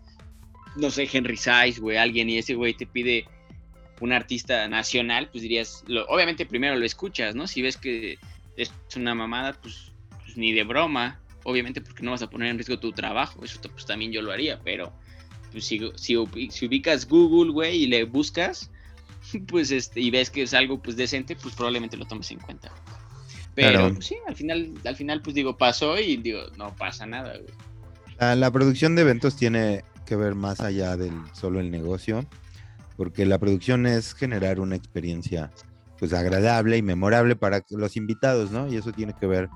C: no sé, Henry Size, güey, alguien, y ese güey te pide un artista nacional, pues dirías, lo, obviamente primero lo escuchas, ¿no? Si ves que es una mamada, pues, pues, ni de broma, obviamente porque no vas a poner en riesgo tu trabajo, eso pues también yo lo haría, pero pues si, si, si ubicas Google, güey, y le buscas, <laughs> pues este, y ves que es algo pues decente, pues probablemente lo tomes en cuenta. Pero pues, sí, al final, al final pues digo, pasó y digo, no pasa nada,
B: La, producción de eventos tiene que ver más allá del solo el negocio, porque la producción es generar una experiencia pues agradable y memorable para los invitados, ¿no? Y eso tiene que ver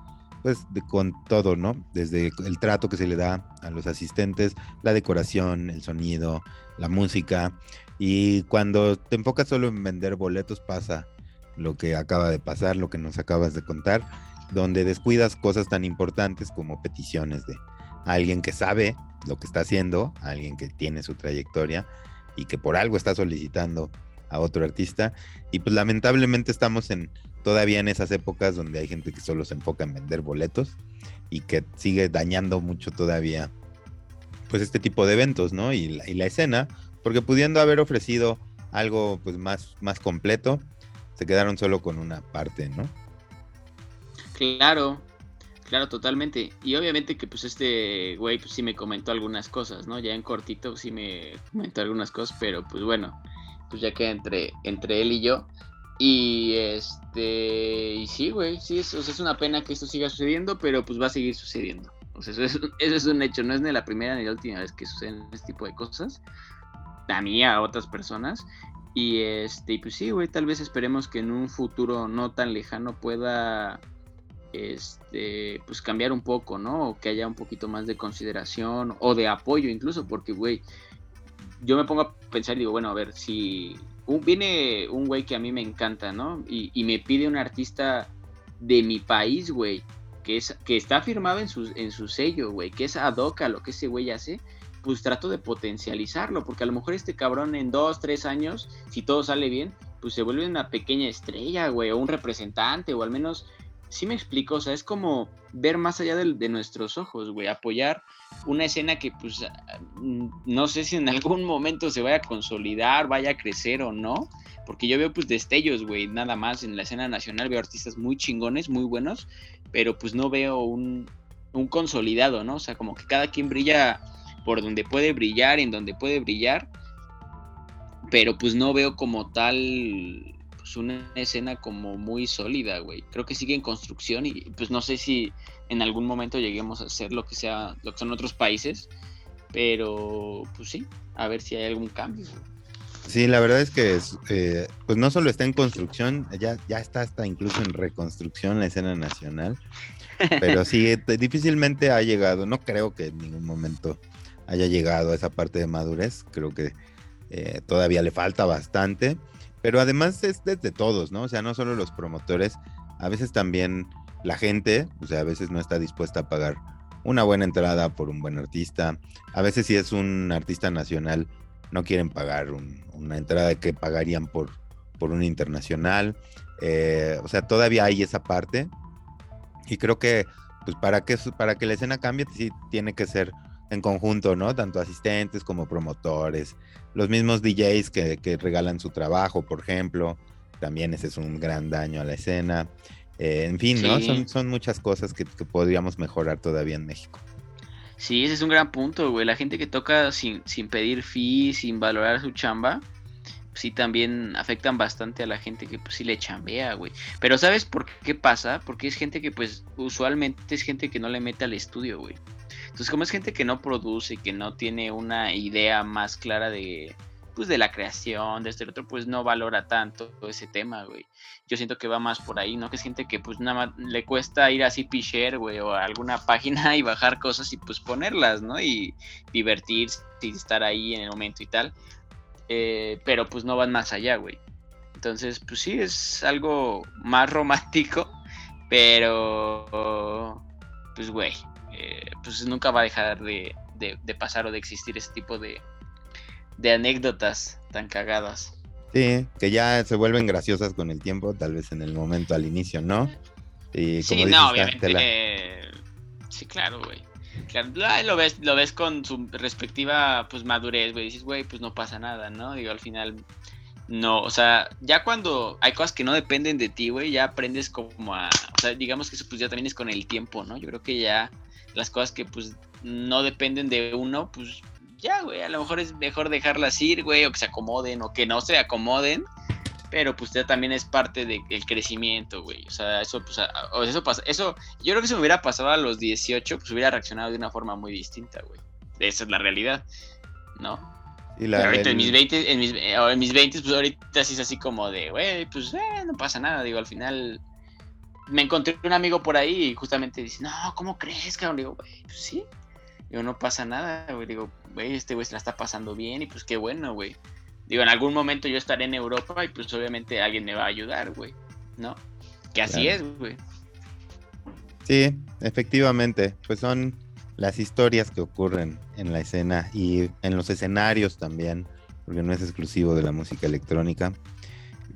B: pues con todo, ¿no? Desde el trato que se le da a los asistentes, la decoración, el sonido, la música, y cuando te enfocas solo en vender boletos pasa lo que acaba de pasar, lo que nos acabas de contar, donde descuidas cosas tan importantes como peticiones de alguien que sabe lo que está haciendo, alguien que tiene su trayectoria y que por algo está solicitando a otro artista. Y pues lamentablemente estamos en todavía en esas épocas donde hay gente que solo se enfoca en vender boletos y que sigue dañando mucho todavía pues este tipo de eventos, ¿no? Y la, escena porque pudiendo haber ofrecido algo pues más, más completo, se quedaron solo con una parte, ¿no?
C: Claro, claro, totalmente. Y obviamente que pues este güey pues sí me comentó algunas cosas, ¿no? Ya en cortito sí me comentó algunas cosas, pero pues bueno, pues ya queda entre, entre él y yo. Y este, y sí, güey, sí, es, es una pena que esto siga sucediendo, pero pues va a seguir sucediendo. O sea, eso es, <laughs> eso es un hecho, no es ni la primera ni la última vez que suceden este tipo de cosas a mí, a otras personas. Y este, pues sí, güey, tal vez esperemos que en un futuro no tan lejano pueda este, pues cambiar un poco, ¿no? O que haya un poquito más de consideración o de apoyo incluso, porque, güey, yo me pongo a pensar y digo, bueno, a ver, si, viene un güey que a mí me encanta, ¿no? Y, me pide un artista de mi país, güey, que, es, que está firmado en su, en su sello, güey, que es ad hoc a lo que ese güey hace, pues trato de potencializarlo, porque a lo mejor este cabrón en dos, tres años, si todo sale bien, pues se vuelve una pequeña estrella, güey, o un representante, o al menos, sí me explico, o sea, es como ver más allá de, de nuestros ojos, güey, apoyar una escena que, pues, no sé si en <laughs> algún momento se vaya a consolidar, vaya a crecer o no, porque yo veo pues destellos, güey, nada más en la escena nacional veo artistas muy chingones, muy buenos, pero pues no veo un, un consolidado, ¿no? O sea, como que cada quien brilla por donde puede brillar, en donde puede brillar, pero pues no veo como tal pues una escena como muy sólida, güey. Creo que sigue en construcción y pues no sé si en algún momento lleguemos a hacer lo que sea, lo que son otros países, pero pues sí, a ver si hay algún cambio.
B: Sí, la verdad es que eh, pues no solo está en construcción, ya, ya está hasta incluso en reconstrucción la escena nacional, pero sí, <laughs> difícilmente ha llegado, no creo que en ningún momento haya llegado a esa parte de madurez, creo que eh, todavía le falta bastante, pero además es desde todos, ¿no? O sea, no solo los promotores, a veces también la gente, o sea, a veces no está dispuesta a pagar una buena entrada por un buen artista, a veces si es un artista nacional, no quieren pagar una entrada que pagarían por, por un internacional. Eh, o sea, todavía hay esa parte. Y creo que, pues, para que, para que la escena cambie, sí tiene que ser en conjunto, ¿no? Tanto asistentes como promotores. Los mismos DJs que, regalan su trabajo, por ejemplo. También ese es un gran daño a la escena. Eh, en fin, ¿no? Son, son muchas cosas que, que podríamos mejorar todavía en México.
C: Sí, ese es un gran punto, güey. La gente que toca sin, sin pedir fees, sin valorar su chamba, sí también afectan bastante a la gente que pues sí le chambea, güey. Pero ¿sabes por qué pasa? Porque es gente que pues usualmente es gente que no le mete al estudio, güey. Entonces como es gente que no produce, que no tiene una idea más clara de, pues de la creación, de este otro, pues no valora tanto ese tema, güey. Yo siento que va más por ahí, ¿no? Que es gente que pues nada más le cuesta ir así picher, güey, o a alguna página <laughs> y bajar cosas y pues ponerlas, ¿no? Y divertirse y estar ahí en el momento y tal. Eh, pero pues no van más allá, güey. Entonces, pues sí, es algo más <laughs> romántico, pero pues, güey, eh, pues nunca va a dejar de, de pasar o de existir ese tipo de, de anécdotas tan cagadas.
B: Sí, que ya se vuelven graciosas con el tiempo, tal vez en el momento al inicio, ¿no?
C: Y sí, no, obviamente. Sí, claro, güey. lo ves, lo ves con su respectiva pues madurez, güey. Dices, güey, pues no pasa nada, ¿no? Digo, al final, no, o sea, ya cuando hay cosas que no dependen de ti, güey, ya aprendes como a, o sea, digamos que eso pues ya también es con el tiempo, ¿no? Yo creo que ya las cosas que pues no dependen de uno, pues ya, güey, a lo mejor es mejor dejarlas ir, güey, o que se acomoden, o que no se acomoden, pero pues ya también es parte del crecimiento, güey, o sea, eso, pues, eso pasa, eso, yo creo que si me hubiera pasado a los 18, pues hubiera reaccionado de una forma muy distinta, güey, esa es la realidad, ¿no? Y la, pero ahorita en mis 20, en mis, en mis 20, pues ahorita sí es así como de, güey, pues eh, no pasa nada, digo, al final me encontré un amigo por ahí y justamente dice, no, ¿cómo crees, cabrón? Digo, güey, pues sí, Digo, no pasa nada, güey. Digo, güey, este güey se la está pasando bien y pues qué bueno, güey. Digo, en algún momento yo estaré en Europa y pues obviamente alguien me va a ayudar, güey. ¿No? Que así es, güey.
B: Sí, efectivamente. Pues son las historias que ocurren en la escena y en los escenarios también, porque no es exclusivo de la música electrónica.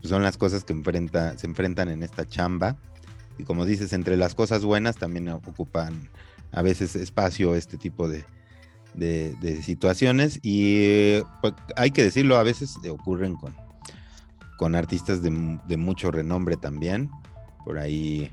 B: Pues son las cosas que enfrenta, se enfrentan en esta chamba. Y como dices, entre las cosas buenas también ocupan a veces espacio este tipo de, situaciones y pues, hay que decirlo, a veces ocurren con, con artistas de, mucho renombre también. Por ahí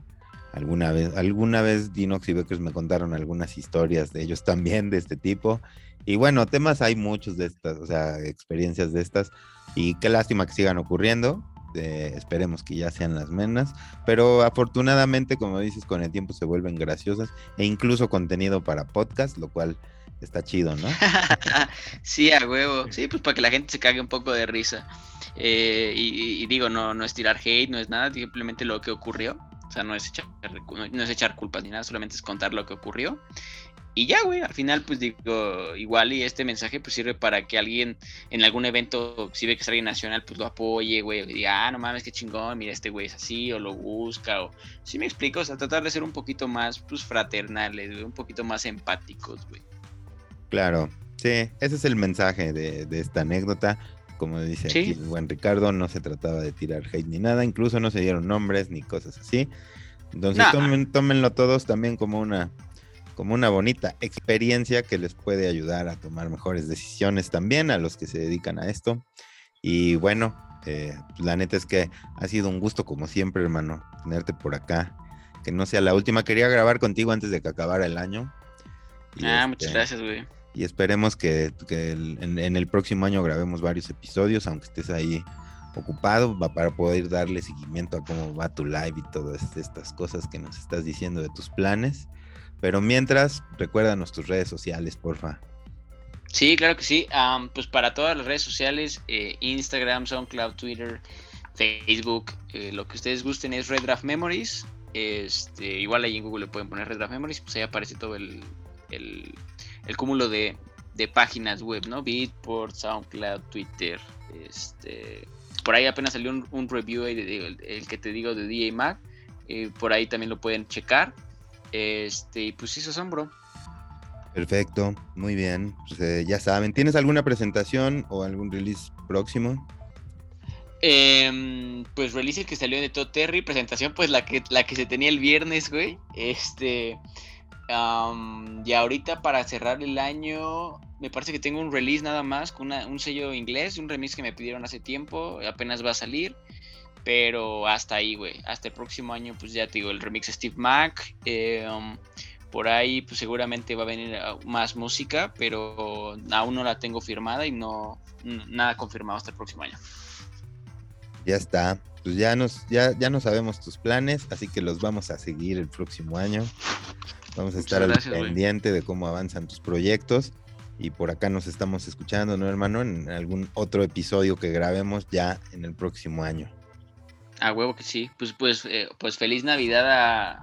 B: alguna vez, alguna vez Dinox y Beckers me contaron algunas historias de ellos también de este tipo. Y bueno, temas hay muchos de estas, o sea, experiencias de estas. Y qué lástima que sigan ocurriendo. Este, esperemos que ya sean las menos, pero afortunadamente, como dices, con el tiempo se vuelven graciosas e incluso contenido para podcast, lo cual está chido, ¿no? <laughs>
C: sí, a huevo. Sí, pues para que la gente se cague un poco de risa. Eh, y, digo, no, no es tirar hate, no es nada, simplemente lo que ocurrió. O sea, no es no es echar culpas ni nada, solamente es contar lo que ocurrió. Y ya, güey, al final, pues digo, igual y este mensaje pues sirve para que alguien en algún evento, si ve que es alguien nacional, pues lo apoye, güey, o diga, ah, no mames, qué chingón, mira, este güey es así, o lo busca, o si me explico, o sea, tratar de ser un poquito más, pues, fraternales, güey, un poquito más empáticos, güey.
B: Claro, sí, ese es el mensaje de, de esta anécdota. Como dice aquí el buen Ricardo, no se trataba de tirar hate ni nada, incluso no se dieron nombres ni cosas así. Entonces tómenlo todos también como una como una bonita experiencia que les puede ayudar a tomar mejores decisiones también a los que se dedican a esto. Y bueno, eh, la neta es que ha sido un gusto como siempre, hermano, tenerte por acá. Que no sea la última. Quería grabar contigo antes de que acabara el año.
C: ah, muchas este, gracias, güey.
B: Y esperemos que, en, en, el próximo año grabemos varios episodios, aunque estés ahí ocupado, para poder darle seguimiento a cómo va tu live y todas estas cosas que nos estás diciendo de tus planes. Pero mientras, recuérdanos tus redes sociales, porfa.
C: Sí, claro que sí. pues para todas las redes sociales, eh, Instagram, SoundCloud, Twitter, Facebook, eh, lo que ustedes gusten es Red Draft Memories. Este, igual ahí en Google le pueden poner Red Draft Memories, pues ahí aparece todo el, el, cúmulo de, páginas web, ¿no? Beatport, SoundCloud, Twitter. Este, por ahí apenas salió un, review el, que te digo de DJ Mac. Eh, por ahí también lo pueden checar. Este, pues eso son, bro.
B: Perfecto, muy bien. Pues, eh, ya saben, ¿tienes alguna presentación o algún release próximo?
C: Em, pues release el que salió de Todd Terry, presentación pues la que, la que se tenía el viernes, güey. Este, y ahorita para cerrar el año, me parece que tengo un release nada más con un sello inglés, un remix que me pidieron hace tiempo, apenas va a salir. Pero hasta ahí, güey. Hasta el próximo año, pues ya te digo, el remix Steve Mac. Eh, um, por ahí, pues seguramente va a venir uh, más música, pero aún no la tengo firmada y no nada confirmado hasta el próximo año.
B: Ya está. Pues ya nos, ya, ya no sabemos tus planes, así que los vamos a seguir el próximo año. Vamos a estar al pendiente de cómo avanzan tus proyectos. Y por acá nos estamos escuchando, ¿no, hermano? En algún otro episodio que grabemos ya en el próximo año.
C: A huevo que sí. Pues, pues, eh, pues feliz Navidad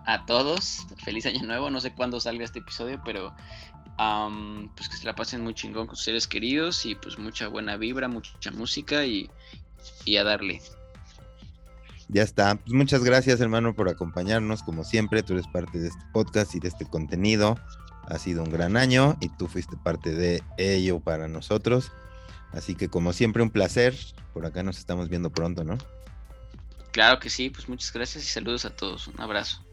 C: a, todos. Feliz Año Nuevo. No sé cuándo salga este episodio, pero pues que se la pasen muy chingón con sus seres queridos y pues mucha buena vibra, mucha música y, y a darle.
B: Ya está. Pues muchas gracias, hermano, por acompañarnos. Como siempre, tú eres parte de este podcast y de este contenido. Ha sido un gran año y tú fuiste parte de ello para nosotros. Así que, como siempre, un placer. Por acá nos estamos viendo pronto, ¿no?
C: Claro que sí, pues muchas gracias y saludos a todos. Un abrazo.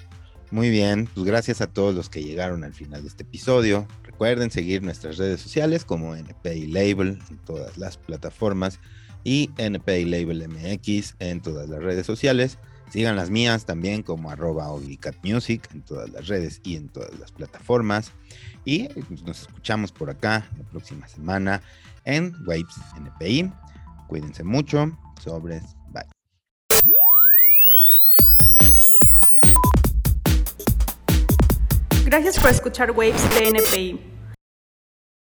B: Muy bien, pues gracias a todos los que llegaron al final de este episodio. Recuerden seguir nuestras redes sociales como NPI Label en todas las plataformas y NPI Label MX en todas las redes sociales. Sigan las mías también como arroba Music en todas las redes y en todas las plataformas. Y pues, nos escuchamos por acá la próxima semana en Waves NPI. Cuídense mucho. Sobres.
A: Gracias por escuchar Waves de NPI.